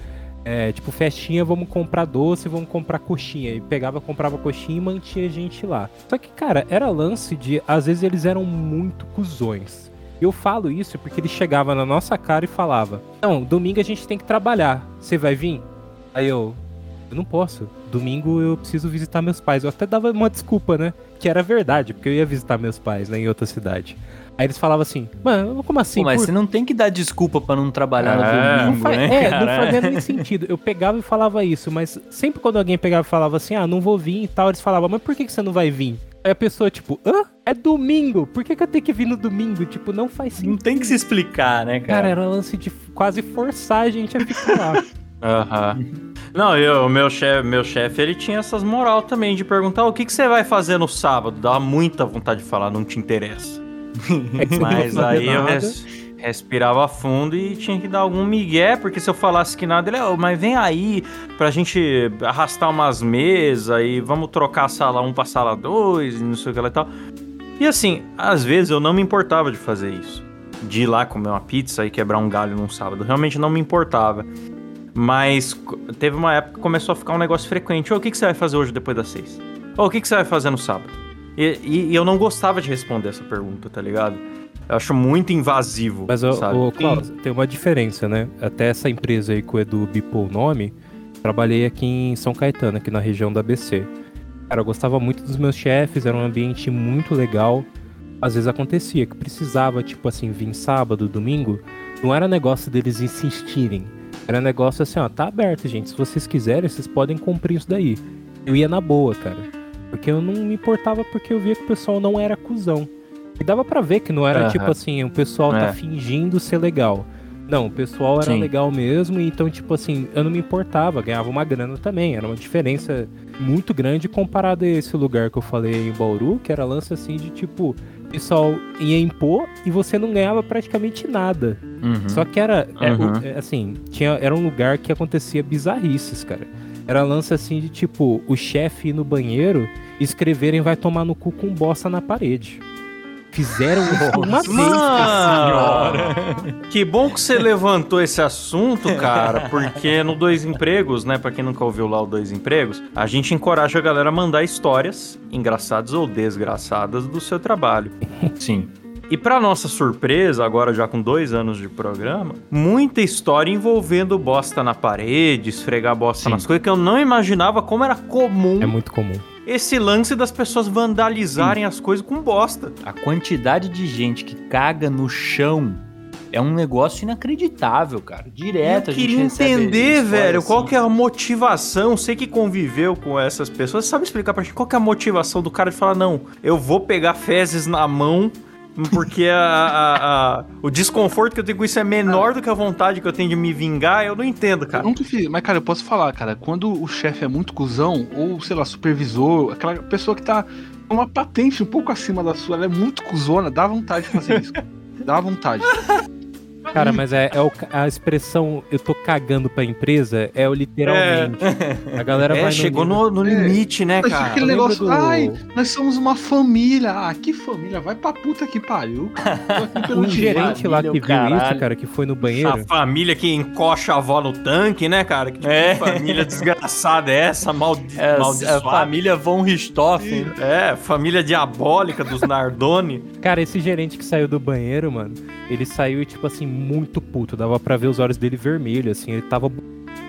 É, tipo, festinha, vamos comprar doce, vamos comprar coxinha. E pegava, comprava coxinha e mantinha a gente lá. Só que, cara, era lance de. Às vezes eles eram muito cuzões. Eu falo isso porque ele chegava na nossa cara e falava: Não, domingo a gente tem que trabalhar. Você vai vir? Aí eu. Eu não posso. Domingo eu preciso visitar meus pais. Eu até dava uma desculpa, né? Que era verdade, porque eu ia visitar meus pais, né, em outra cidade. Aí eles falavam assim: Mano, como assim? Pô, mas Por- você não tem que dar desculpa pra não trabalhar É, no não domingo, fa- né, é, cara? não fazia nem sentido. Eu pegava e falava isso, mas sempre quando alguém pegava e falava assim, ah, não vou vir e tal, eles falavam, mas por que, que você não vai vir? Aí a pessoa, tipo, hã? É domingo, por que, que eu tenho que vir no domingo? Tipo, não faz sentido. Não tem que se explicar, né, Cara, cara? era lance de quase forçar a gente a ficar lá. Aham. Não, eu, meu chefe, meu chefe, ele tinha essas moral também de perguntar o que, que você vai fazer no sábado. Dava muita vontade de falar, não te interessa. É Mas aí eu res- respirava fundo e tinha que dar algum migué, porque se eu falasse que nada, ele, "Ô, mas vem aí pra gente arrastar umas mesas e vamos trocar a sala 1 pra sala 2 e não sei o que lá e tal. E assim, às vezes eu não me importava de fazer isso. De ir lá comer uma pizza e quebrar um galho num sábado. Realmente não me importava. Mas teve uma época que começou a ficar um negócio frequente. Ô, o que, que você vai fazer hoje depois das seis? Ô, o que, que você vai fazer no sábado? E, e- e eu não gostava de responder essa pergunta, tá ligado? Eu acho muito invasivo, Mas, ô, sabe? ô, Klaus, tem uma diferença, né? Até essa empresa aí que o Edu bipou o nome, trabalhei aqui em São Caetano, aqui na região da ABC. Cara, eu gostava muito dos meus chefes, era um ambiente muito legal. Às vezes acontecia que precisava, tipo assim, vir sábado, domingo. Não era negócio deles insistirem. Era negócio assim, ó, tá aberto, gente. Se vocês quiserem, vocês podem cumprir isso daí. Eu ia na boa, cara. Porque eu não me importava porque eu via que o pessoal não era cuzão. E dava pra ver que não era Aham. tipo assim, o pessoal tá É. fingindo ser legal. Não, o pessoal era Sim. legal mesmo, então, tipo assim, eu não me importava, ganhava uma grana também. Era uma diferença muito grande comparado a esse lugar que eu falei em Bauru, que era lance assim de tipo, o pessoal ia impor e você não ganhava praticamente nada. Uhum. Só que era, é, Uhum. é, assim, tinha, era um lugar que acontecia bizarrices, cara. Era lance assim de tipo, o chefe ir no banheiro e escreverem vai tomar no cu com bosta na parede. Fizeram isso uma vez. Mano, que bom que você levantou esse assunto, cara, porque no Dois Empregos, né, pra quem nunca ouviu lá o Dois Empregos, a gente encoraja a galera a mandar histórias engraçadas ou desgraçadas do seu trabalho. Sim. E pra nossa surpresa, agora já com dois anos de programa, muita história envolvendo bosta na parede, esfregar bosta Sim. nas coisas, que eu não imaginava como era comum É muito comum. esse lance das pessoas vandalizarem as coisas com bosta. A quantidade de gente que caga no chão é um negócio inacreditável, cara. Direto eu a gente queria entender, velho, qual assim. que é a motivação. Você que conviveu com essas pessoas, sabe explicar pra gente qual que é a motivação do cara de falar, não, eu vou pegar fezes na mão, porque a- a- a- o desconforto que eu tenho com isso é menor do que a vontade que eu tenho de me vingar, eu não entendo, Eu cara. nunca fiz, mas cara, eu posso falar, cara, quando o chefe é muito cuzão, ou sei lá, supervisor, aquela pessoa que tá uma patente um pouco acima da sua, ela é muito cuzona, dá vontade de fazer isso. Dá vontade. Cara, mas é, é o a expressão eu tô cagando pra empresa é o literalmente. A galera É, vai chegou no, no É. limite, né, Mas cara? aquele negócio, do- ai, nós somos uma família. Ah, que família? Vai pra puta que pariu. Um dinheiro. gerente lá que viu o isso, caralho. cara, que foi no A banheiro. família que encoxa a avó no tanque, né, cara? Que tipo É. de família desgraçada é essa? Maldi É, a família Von Richthofen. É, família diabólica dos Nardoni. Cara, esse gerente que saiu do banheiro, mano, ele saiu, tipo assim, muito puto. Dava pra ver os olhos dele vermelhos, assim. Ele tava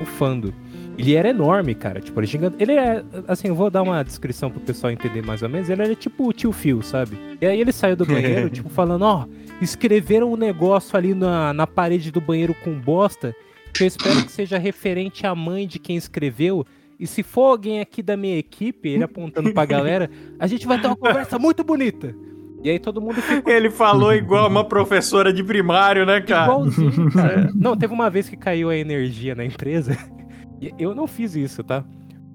ufando. Ele era enorme, cara. Tipo, ele, gigante. ele é. Assim, eu vou dar uma descrição pro pessoal entender mais ou menos. Ele era tipo o tio Phil, sabe? E aí ele saiu do banheiro, tipo, falando: Ó, escreveram um negócio ali na, na parede do banheiro com bosta. Que eu espero que seja referente à mãe de quem escreveu. E se for alguém aqui da minha equipe, ele apontando pra galera, a gente vai ter uma conversa muito bonita. E aí todo mundo ficou Ele falou igual uma professora de primário, né, cara? igualzinho, cara. Não, teve uma vez que caiu a energia na empresa. E eu não fiz isso, tá?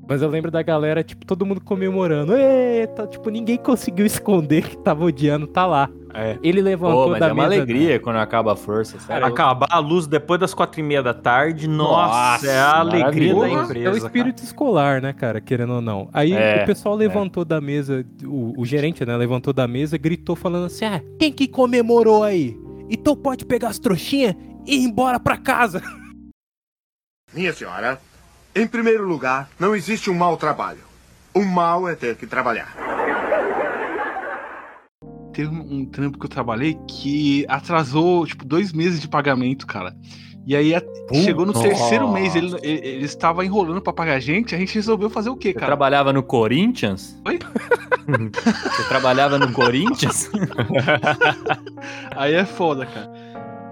Mas eu lembro da galera, tipo, todo mundo comemorando. Eita, tipo, ninguém conseguiu esconder que tava odiando, tá lá. É. Ele levantou Pô, mas da é uma mesa. alegria quando acaba a força, sério. Acabar a luz depois das quatro e meia da tarde, nossa, Nossa, é a alegria da empresa. É o espírito escolar, né, cara, querendo ou não. Aí É, o pessoal levantou da mesa, o, o gerente, né, levantou da mesa, gritou falando assim: ah, quem que comemorou aí? Então pode pegar as trouxinhas e ir embora pra casa. Minha senhora, em primeiro lugar, não existe um mau trabalho. O mal é ter que trabalhar. Teve um, trampo que eu trabalhei que atrasou, tipo, dois meses de pagamento, cara. E aí a- chegou no terceiro mês, ele, ele, ele estava enrolando pra pagar a gente, a gente resolveu fazer o quê, Você cara? trabalhava no Corinthians? Oi? Você trabalhava no Corinthians? Aí é foda, cara.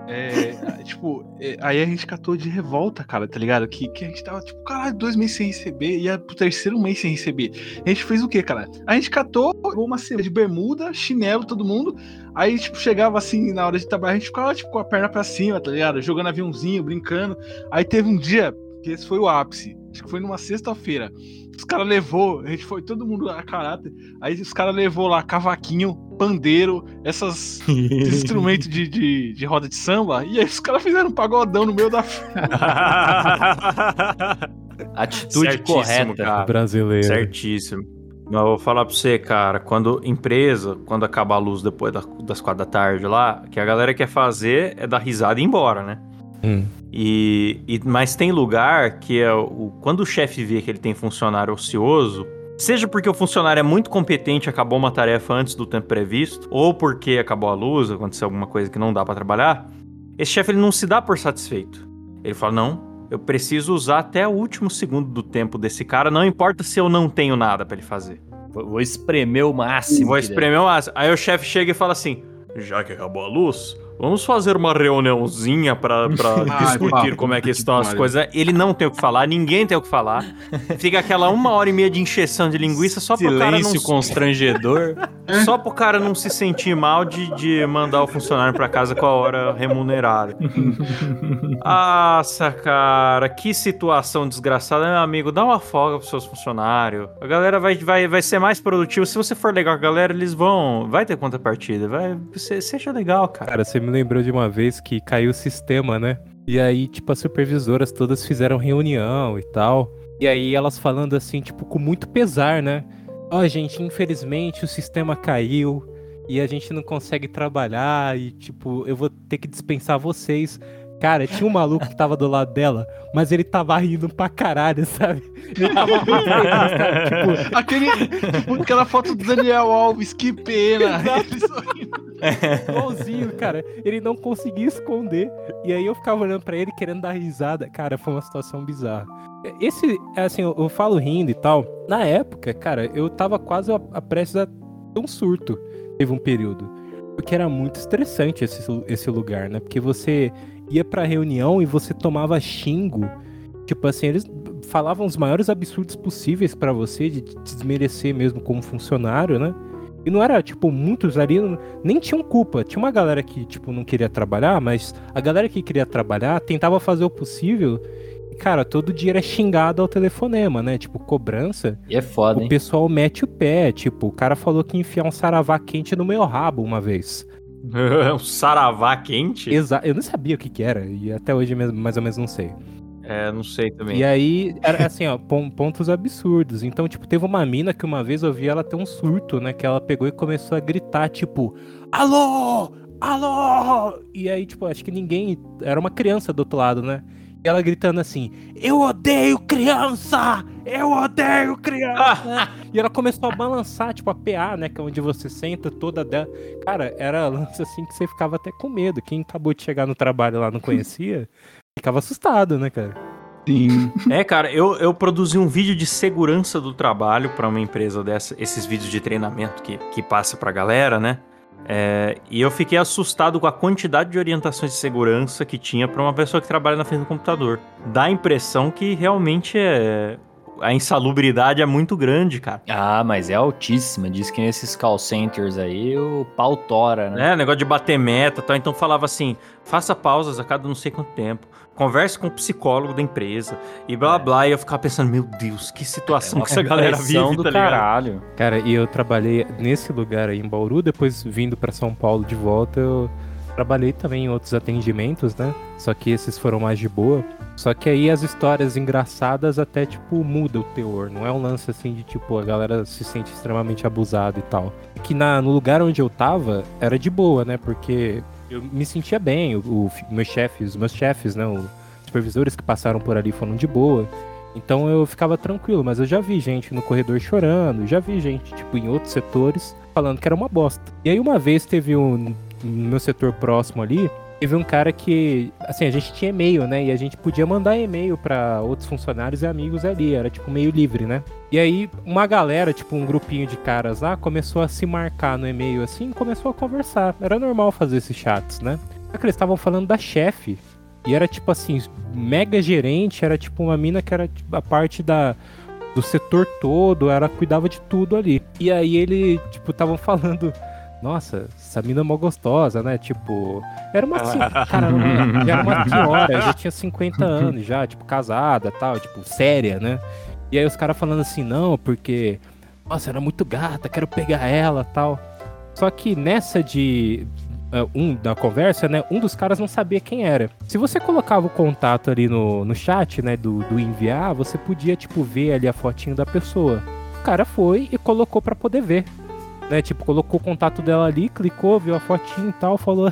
É, tipo, é, aí a gente catou de revolta, cara, tá ligado? Que, que a gente tava, tipo, caralho, dois meses sem receber, ia pro terceiro mês sem receber. A gente fez o quê, cara? A gente catou uma semana de bermuda, chinelo, todo mundo. Aí, tipo, chegava assim, na hora de trabalhar, a gente ficava, tipo, com a perna pra cima, tá ligado? Jogando aviãozinho, brincando. Aí teve um dia, que esse foi o ápice, acho que foi numa sexta-feira. Os caras levou, a gente foi todo mundo a caráter. Aí os caras levou lá cavaquinho, pandeiro, essas esses instrumentos de, de, de roda de samba, e aí os caras fizeram um pagodão no meio da Atitude Certíssimo, correta. cara. Brasileiro. Certíssimo. Mas eu vou falar pra você, cara, quando empresa, quando acabar a luz depois da- das quatro da tarde lá, que a galera quer fazer é dar risada e ir embora, né? Hum. E, e- mas tem lugar que é o, quando o chefe vê que ele tem funcionário ocioso, seja porque o funcionário é muito competente e acabou uma tarefa antes do tempo previsto, ou porque acabou a luz, aconteceu alguma coisa que não dá pra trabalhar, esse chefe ele não se dá por satisfeito. Ele fala: "Não, eu preciso usar até o último segundo do tempo desse cara, não importa se eu não tenho nada pra ele fazer. Vou vou espremer o máximo. Vou der. espremer o máximo. Aí o chefe chega e fala assim: já que acabou a luz, vamos fazer uma reuniãozinha pra, pra Ai, discutir como é que estão as coisas. Ele não tem o que falar, ninguém tem o que falar. Fica aquela uma hora e meia de encheção de linguiça só pro cara não Silêncio constrangedor. só pro cara não se sentir mal de, de mandar o funcionário pra casa com a hora remunerada. Nossa, cara, que situação desgraçada, meu amigo. Dá uma folga pros seus funcionários. A galera vai, vai, vai ser mais produtiva. Se você for legal com a galera, eles vão. Vai ter contrapartida. Vai, se- seja legal, cara. Cara, você me lembrou de uma vez que caiu o sistema, né? E aí, tipo, as supervisoras todas fizeram reunião e tal. E aí elas falando assim, tipo, com muito pesar, né? Ó, gente, infelizmente o sistema caiu e a gente não consegue trabalhar e, tipo, eu vou ter que dispensar vocês. Cara, tinha um maluco que tava do lado dela, mas ele tava rindo pra caralho, sabe? Ele tava rindo, cara, tipo, Aquele, tipo, aquela foto do Daniel Alves, que pena. Ele sorrindo. Igualzinho, cara. Ele não conseguia esconder. E aí eu ficava olhando pra ele querendo dar risada. Cara, foi uma situação bizarra. Esse, assim, eu, eu falo rindo e tal. Na época, cara, eu tava quase a, a prestes a ter um surto. Teve um período. Porque era muito estressante esse, esse lugar, né? Porque você ia pra reunião e você tomava xingo. Tipo assim, eles falavam os maiores absurdos possíveis pra você, de te desmerecer mesmo como funcionário, né? E não era, tipo, muitos ali nem tinham culpa. Tinha uma galera que, tipo, não queria trabalhar, mas a galera que queria trabalhar tentava fazer o possível. E, cara, todo dia era xingado ao telefonema, né? Tipo, cobrança. E é foda, O hein? pessoal mete o pé. Tipo, o cara falou que ia enfiar um saravá quente no meu rabo uma vez. um saravá quente? Exa eu não sabia o que que era. E até hoje mesmo, mais ou menos não sei. É, não sei também. E aí, era assim, ó, pon- pontos absurdos. Então, tipo, teve uma mina que uma vez eu vi ela ter um surto, né? Que ela pegou e começou a gritar, tipo, alô! Alô! E aí, tipo, acho que ninguém. Era uma criança do outro lado, né? E ela gritando assim: Eu odeio criança! Eu odeio criança! e ela começou a balançar, tipo, a PA, né? Que é onde você senta toda dela. Cara, era lance assim que você ficava até com medo. Quem acabou de chegar no trabalho lá não conhecia, ficava assustado, né, cara? Sim. É, cara, eu, eu produzi um vídeo de segurança do trabalho para uma empresa dessa, esses vídeos de treinamento que, que passa pra galera, né? É, e eu fiquei assustado com a quantidade de orientações de segurança que tinha para uma pessoa que trabalha na frente do computador. Dá a impressão que realmente é, a insalubridade é muito grande, cara. Ah, mas é altíssima. Diz que nesses call centers aí o pau tora, né? É, negócio de bater meta e tal. Então falava assim: faça pausas a cada não sei quanto tempo. Converse com o psicólogo da empresa e blá É. blá. E eu ficava pensando, meu Deus, que situação uma que essa galera vive, do tá ligado? caralho. Cara, e eu trabalhei nesse lugar aí em Bauru, depois vindo pra São Paulo de volta, eu trabalhei também em outros atendimentos, né? Só que esses foram mais de boa. Só que aí as histórias engraçadas até, tipo, muda o teor. Não é um lance assim de, tipo, a galera se sente extremamente abusada e tal. Que na, no lugar onde eu tava, era de boa, né? Porque eu me sentia bem, o, o meus chefes, os meus chefes, né? Os supervisores que passaram por ali foram de boa. Então eu ficava tranquilo, mas eu já vi gente no corredor chorando, já vi gente, tipo, em outros setores, falando que era uma bosta. E aí uma vez teve um, no meu setor próximo ali, teve um cara que, assim, a gente tinha e-mail, né? E a gente podia mandar e-mail pra outros funcionários e amigos ali, era tipo meio livre, né? E aí uma galera, tipo um grupinho de caras lá, começou a se marcar no e-mail assim, começou a conversar. Era normal fazer esses chats, né? Só que eles estavam falando da chefe. E era tipo assim, mega gerente, era tipo uma mina que era tipo, a parte da do setor todo, ela cuidava de tudo ali. E aí ele, tipo, estavam falando, nossa, essa mina é mó gostosa, né? Tipo, era uma cara, já era uma senhora, já tinha 50 anos já, tipo, casada, tal, tipo, séria, né? E aí os caras falando assim, não, porque nossa, era muito gata, quero pegar ela, tal. Só que nessa de uh, um da conversa, né, um dos caras não sabia quem era. Se você colocava o contato ali no, no chat, né, do, do enviar, você podia, tipo, ver ali a fotinho da pessoa. O cara foi e colocou pra poder ver. Né, tipo, colocou o contato dela ali, clicou, viu a fotinho e tal, falou: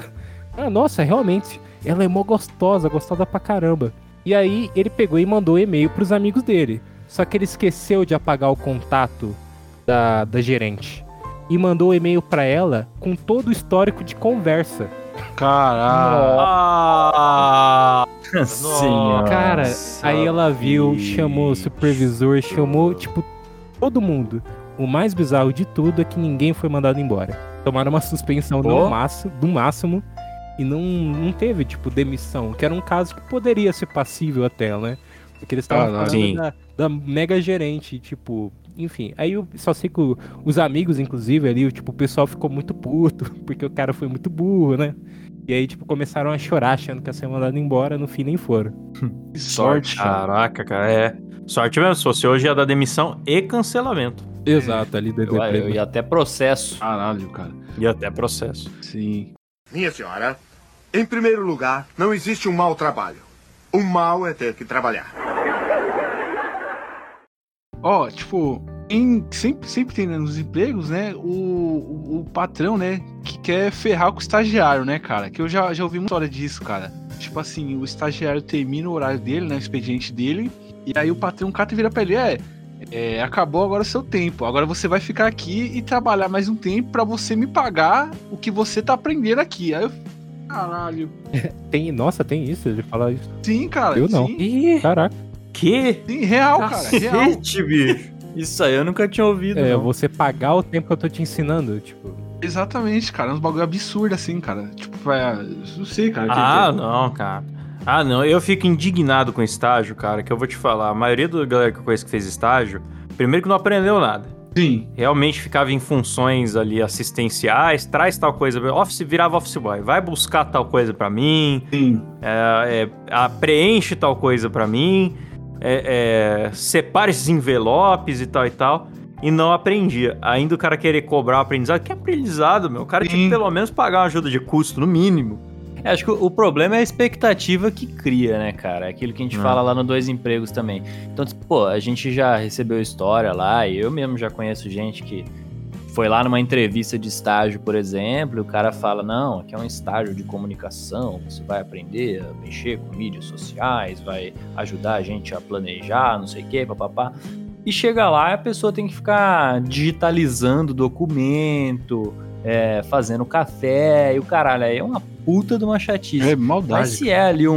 Ah, nossa, realmente, ela é mó gostosa, gostosa pra caramba. E aí ele pegou e mandou e-mail pros amigos dele. Só que ele esqueceu de apagar o contato da, da gerente. E mandou o e-mail pra ela com todo o histórico de conversa. Caralho. Ah, Senhora. Cara, aí ela viu, chamou o supervisor, chamou, tipo, todo mundo. O mais bizarro de tudo é que ninguém foi mandado embora. Tomaram uma suspensão no máximo, do máximo e não, não teve, tipo, demissão. Que era um caso que poderia ser passível até, né? Porque eles estavam Caralho. falando da, da mega gerente, tipo, enfim. Aí eu só sei que o- os amigos, inclusive, ali, o, tipo, o pessoal ficou muito puto, porque o cara foi muito burro, né? E aí, tipo, começaram a chorar achando que ia ser mandado embora, no fim nem foram. Que sorte, cara. Caraca, cara, é. Sorte mesmo, se fosse hoje ia dar demissão e cancelamento. Exato, ali do Eu, eu ia até processo. Caralho, cara. E até processo. Sim. Minha senhora, em primeiro lugar, não existe um mau trabalho. O mal é ter que trabalhar. Ó, tipo, em- sempre, sempre tem né, nos empregos, né, o, o, o patrão, né, que quer ferrar com o estagiário, né, cara? Que eu já, já ouvi muita história disso, cara. Tipo assim, o estagiário termina o horário dele, né, o expediente dele, e aí o patrão cata e vira pra ele, é, é, acabou agora o seu tempo, agora você vai ficar aqui e trabalhar mais um tempo pra você me pagar o que você tá aprendendo aqui. Aí eu, caralho. Tem, nossa, tem isso? Ele fala isso. Sim, cara. Eu não. Sim, Ih, Caraca. que? sim, real, cara, real. Cacete, bicho. Isso aí eu nunca tinha ouvido, É, não. você pagar o tempo que eu tô te ensinando, tipo. Exatamente, cara. É uns bagulho absurdo assim, cara. Tipo, vai. Não sei, cara. Ah, que- não, cara. Ah, não, eu fico indignado com estágio, cara, que eu vou te falar. A maioria da galera que eu conheço que fez estágio, primeiro que não aprendeu nada. Sim. Realmente ficava em funções ali assistenciais, traz tal coisa, office virava office boy, vai buscar tal coisa pra mim, Sim. é, é, preenche tal coisa pra mim, é, é, separa esses envelopes e tal e tal. E não aprendia. Ainda o cara querer cobrar o aprendizado. Que aprendizado, meu? O cara tinha Sim. que pelo menos pagar uma ajuda de custo, no mínimo. É, acho que o problema é a expectativa que cria, né, cara? É aquilo que a gente Hum. fala lá no Dois Empregos também. Então, pô, a gente já recebeu história lá, e eu mesmo já conheço gente que foi lá numa entrevista de estágio, por exemplo, e o cara fala: não, aqui é um estágio de comunicação, você vai aprender a mexer com mídias sociais, vai ajudar a gente a planejar, não sei o quê, papapá. E chega lá, a pessoa tem que ficar digitalizando documento, é, fazendo café e o caralho. Aí é uma puta de uma chatice. É maldade. Mas se é ali um,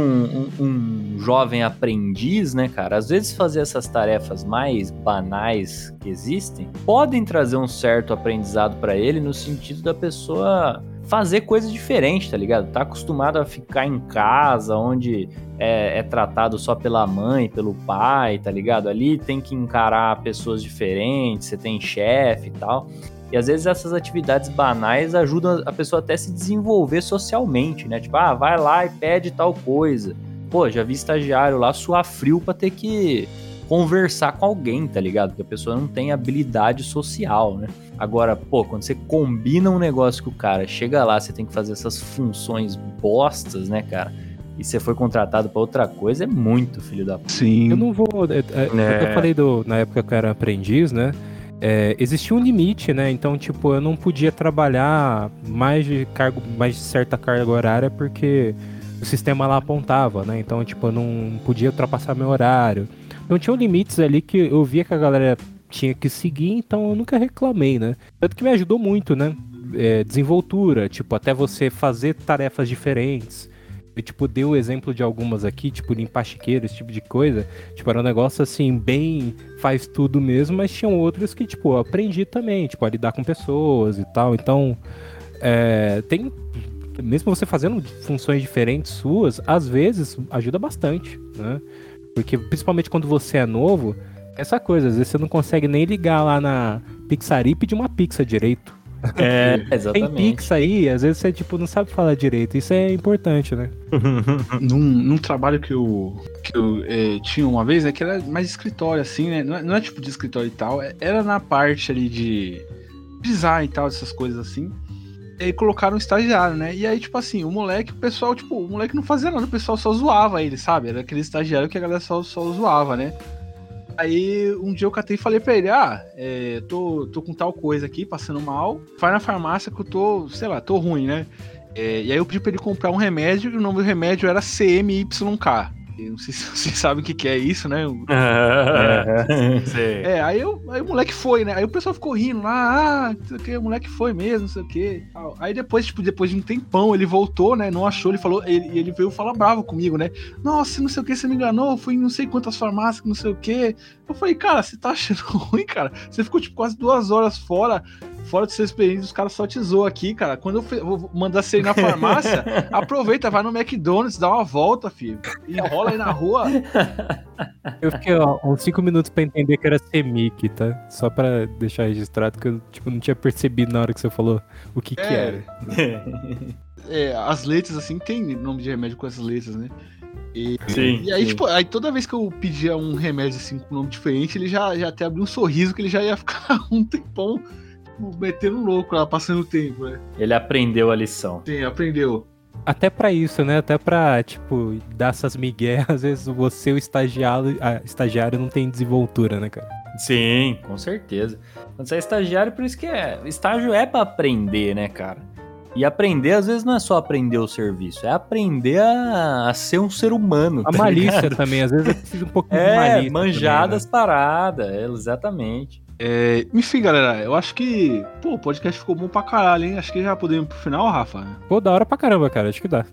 um, um jovem aprendiz, né, cara? Às vezes fazer essas tarefas mais banais que existem podem trazer um certo aprendizado pra ele no sentido da pessoa fazer coisas diferentes, tá ligado? Tá acostumado a ficar em casa, onde é, é tratado só pela mãe, pelo pai, tá ligado? Ali tem que encarar pessoas diferentes, você tem chefe e tal. E às vezes essas atividades banais ajudam a pessoa até a se desenvolver socialmente, né? Tipo, ah, vai lá e pede tal coisa. Pô, já vi estagiário lá suar frio pra ter que conversar com alguém, tá ligado? Porque a pessoa não tem habilidade social, né? Agora, pô, quando você combina um negócio com o cara, chega lá, você tem que fazer essas funções bostas, né, cara? E você foi contratado pra outra coisa, é muito filho da puta. Sim. Eu não vou. é, é, É. Eu falei do, na época que eu era aprendiz, né? É, existia um limite, né? Então, tipo, eu não podia trabalhar mais de cargo, mais de certa carga horária porque o sistema lá apontava, né? Então, tipo, eu não podia ultrapassar meu horário. Então tinham limites ali que eu via que a galera tinha que seguir, então eu nunca reclamei, né? Tanto que me ajudou muito, né? É, desenvoltura, tipo, até você fazer tarefas diferentes. Eu, tipo, dei o exemplo de algumas aqui, tipo, limpar chiqueiro, esse tipo de coisa. Tipo, era um negócio, assim, bem faz tudo mesmo, mas tinham outros que, tipo, eu aprendi também, tipo, a lidar com pessoas e tal. Então, é, tem... Mesmo você fazendo funções diferentes suas, às vezes ajuda bastante, né? Porque, principalmente quando você é novo, essa coisa, às vezes você não consegue nem ligar lá na pizzaria e pedir uma pizza direito. É, Tem exatamente. pix aí, às vezes você, tipo, não sabe falar direito. Isso é importante, né? num, num trabalho que eu, que eu eh, tinha uma vez, né, que era mais escritório, assim, né? Não é, não é tipo de escritório e tal, é- era na parte ali de design e tal, essas coisas assim. E aí colocaram um estagiário, né? E aí, tipo assim, o moleque, o pessoal, tipo, o moleque não fazia nada, o pessoal só zoava ele, sabe? Era aquele estagiário que a galera só, só zoava, né? Aí um dia eu catei e falei pra ele: Ah, é, tô, tô com tal coisa aqui, passando mal. Vai na farmácia que eu tô, sei lá, tô ruim, né? É, e aí eu pedi pra ele comprar um remédio e o nome do remédio era CMYK. Não sei se vocês sabem o que, que é isso, né? Sei. É, aí, eu, aí o moleque foi, né? Aí o pessoal ficou rindo lá, ah, não sei o que, o moleque foi mesmo, não sei o que. Aí depois, tipo, depois de um tempão, ele voltou, né? Não achou, ele falou, ele, ele veio falar bravo comigo, né? Nossa, não sei o que, você me enganou, fui em não sei quantas farmácias, não sei o que. Eu falei, cara, você tá achando ruim, cara? Você ficou, tipo, quase duas horas fora, fora do seu experiência, os caras só te zoam aqui, cara. Quando eu vou mandar você ir na farmácia, aproveita, vai no McDonald's, dá uma volta, filho. Enrola aí na rua. Eu fiquei, ó, uns 5 minutos pra entender que era Semic, tá? Só pra deixar registrado que eu, tipo, não tinha percebido na hora que você falou o que que É. era. É, as letras, assim, tem nome de remédio com essas letras, né? E, Sim. e aí, sim. tipo, aí toda vez que eu pedia um remédio, assim, com nome diferente, ele já, já até abriu um sorriso que ele já ia ficar um tempão, tipo, metendo louco lá, passando o tempo, né? Ele aprendeu a lição. Sim, aprendeu. Até pra isso, né? Até pra, tipo, dar essas migué, às vezes você, o estagiário, a, estagiário não tem desenvoltura, né, cara? Sim, com certeza. Quando você é estagiário, por isso que é. Estágio é pra aprender, né, cara? E aprender, às vezes, não é só aprender o serviço, é aprender a, a ser um ser humano. A tá malícia ligado? também, às vezes eu preciso um pouquinho de É, malícia. manjar das paradas, é, exatamente. É, enfim, galera, eu acho que, pô, o podcast ficou bom pra caralho, hein? Acho que já podemos ir pro final, Rafa. Pô, da hora pra caramba, cara, acho que dá.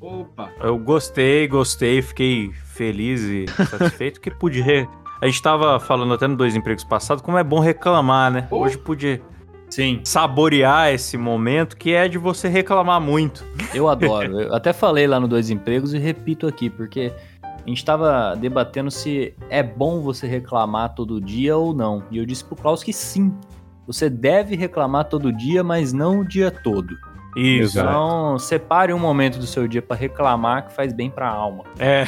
Opa. Eu gostei, gostei, fiquei feliz e satisfeito que pude. Re... A gente tava falando até no Dois Empregos passado como é bom reclamar, né? Hoje pude Sim, saborear esse momento que é de você reclamar muito. eu adoro. Eu até falei lá no Dois Empregos e repito aqui, porque a gente tava debatendo se é bom você reclamar todo dia ou não. E eu disse pro Klaus que sim. Você deve reclamar todo dia, mas não o dia todo. Isso. Então, separe um momento do seu dia pra reclamar que faz bem pra alma. É.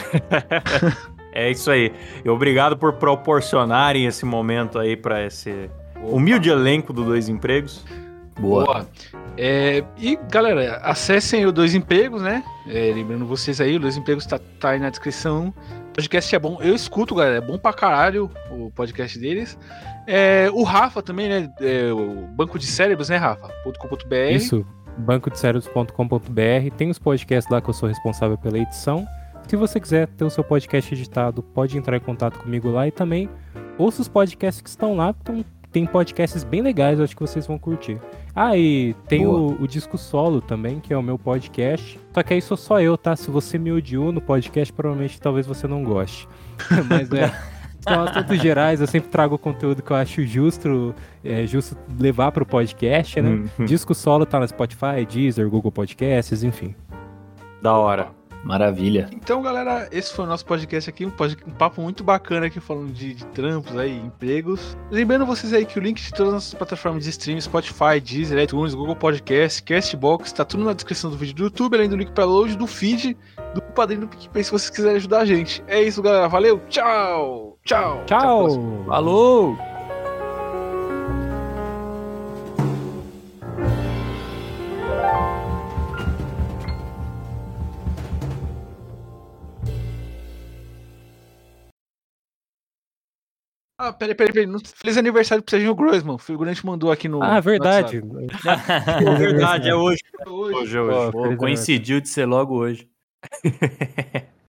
é isso aí. E obrigado por proporcionarem esse momento aí pra esse humilde elenco do Dois Empregos. Boa. É, e galera, acessem o Dois Empregos, né? É, lembrando vocês aí, o Dois Empregos tá, tá aí na descrição. O podcast é bom, eu escuto, galera, é bom pra caralho o podcast deles. É, o Rafa também, né? É, o Banco de Cérebros, né, Rafa? .com.br. Isso, bancodecerebros.com.br, tem os podcasts lá que eu sou responsável pela edição. Se você quiser ter o seu podcast editado, pode entrar em contato comigo lá e também ouça os podcasts que estão lá, então, tem podcasts bem legais, eu acho que vocês vão curtir. Ah, e tem o, o, Disco Solo também, que é o meu podcast. Só que aí sou só eu, tá? Se você me odiou no podcast, provavelmente talvez você não goste. Mas é. São assuntos gerais, eu sempre trago o conteúdo que eu acho justo, é, justo levar para o podcast, né? Uhum. Disco solo tá no Spotify, Deezer, Google Podcasts, enfim. Da hora. Maravilha. Então, galera, esse foi o nosso podcast aqui, um, podcast, um papo muito bacana aqui falando de, de, trampos aí, empregos. Lembrando vocês aí que o link de todas as nossas plataformas de streaming, Spotify, Deezer, iTunes, Google Podcast, Castbox, tá tudo na descrição do vídeo do YouTube, além do link para load do feed do padrinho do PicPay se vocês quiserem ajudar a gente. É isso, galera. Valeu, tchau! Tchau! Tchau! Falou! Ah, peraí, peraí, peraí. Feliz aniversário pro Serginho Grossman. O figurante mandou aqui no. Ah, verdade. é verdade, é hoje. Hoje, hoje. hoje. Pô, coincidiu de ser logo hoje.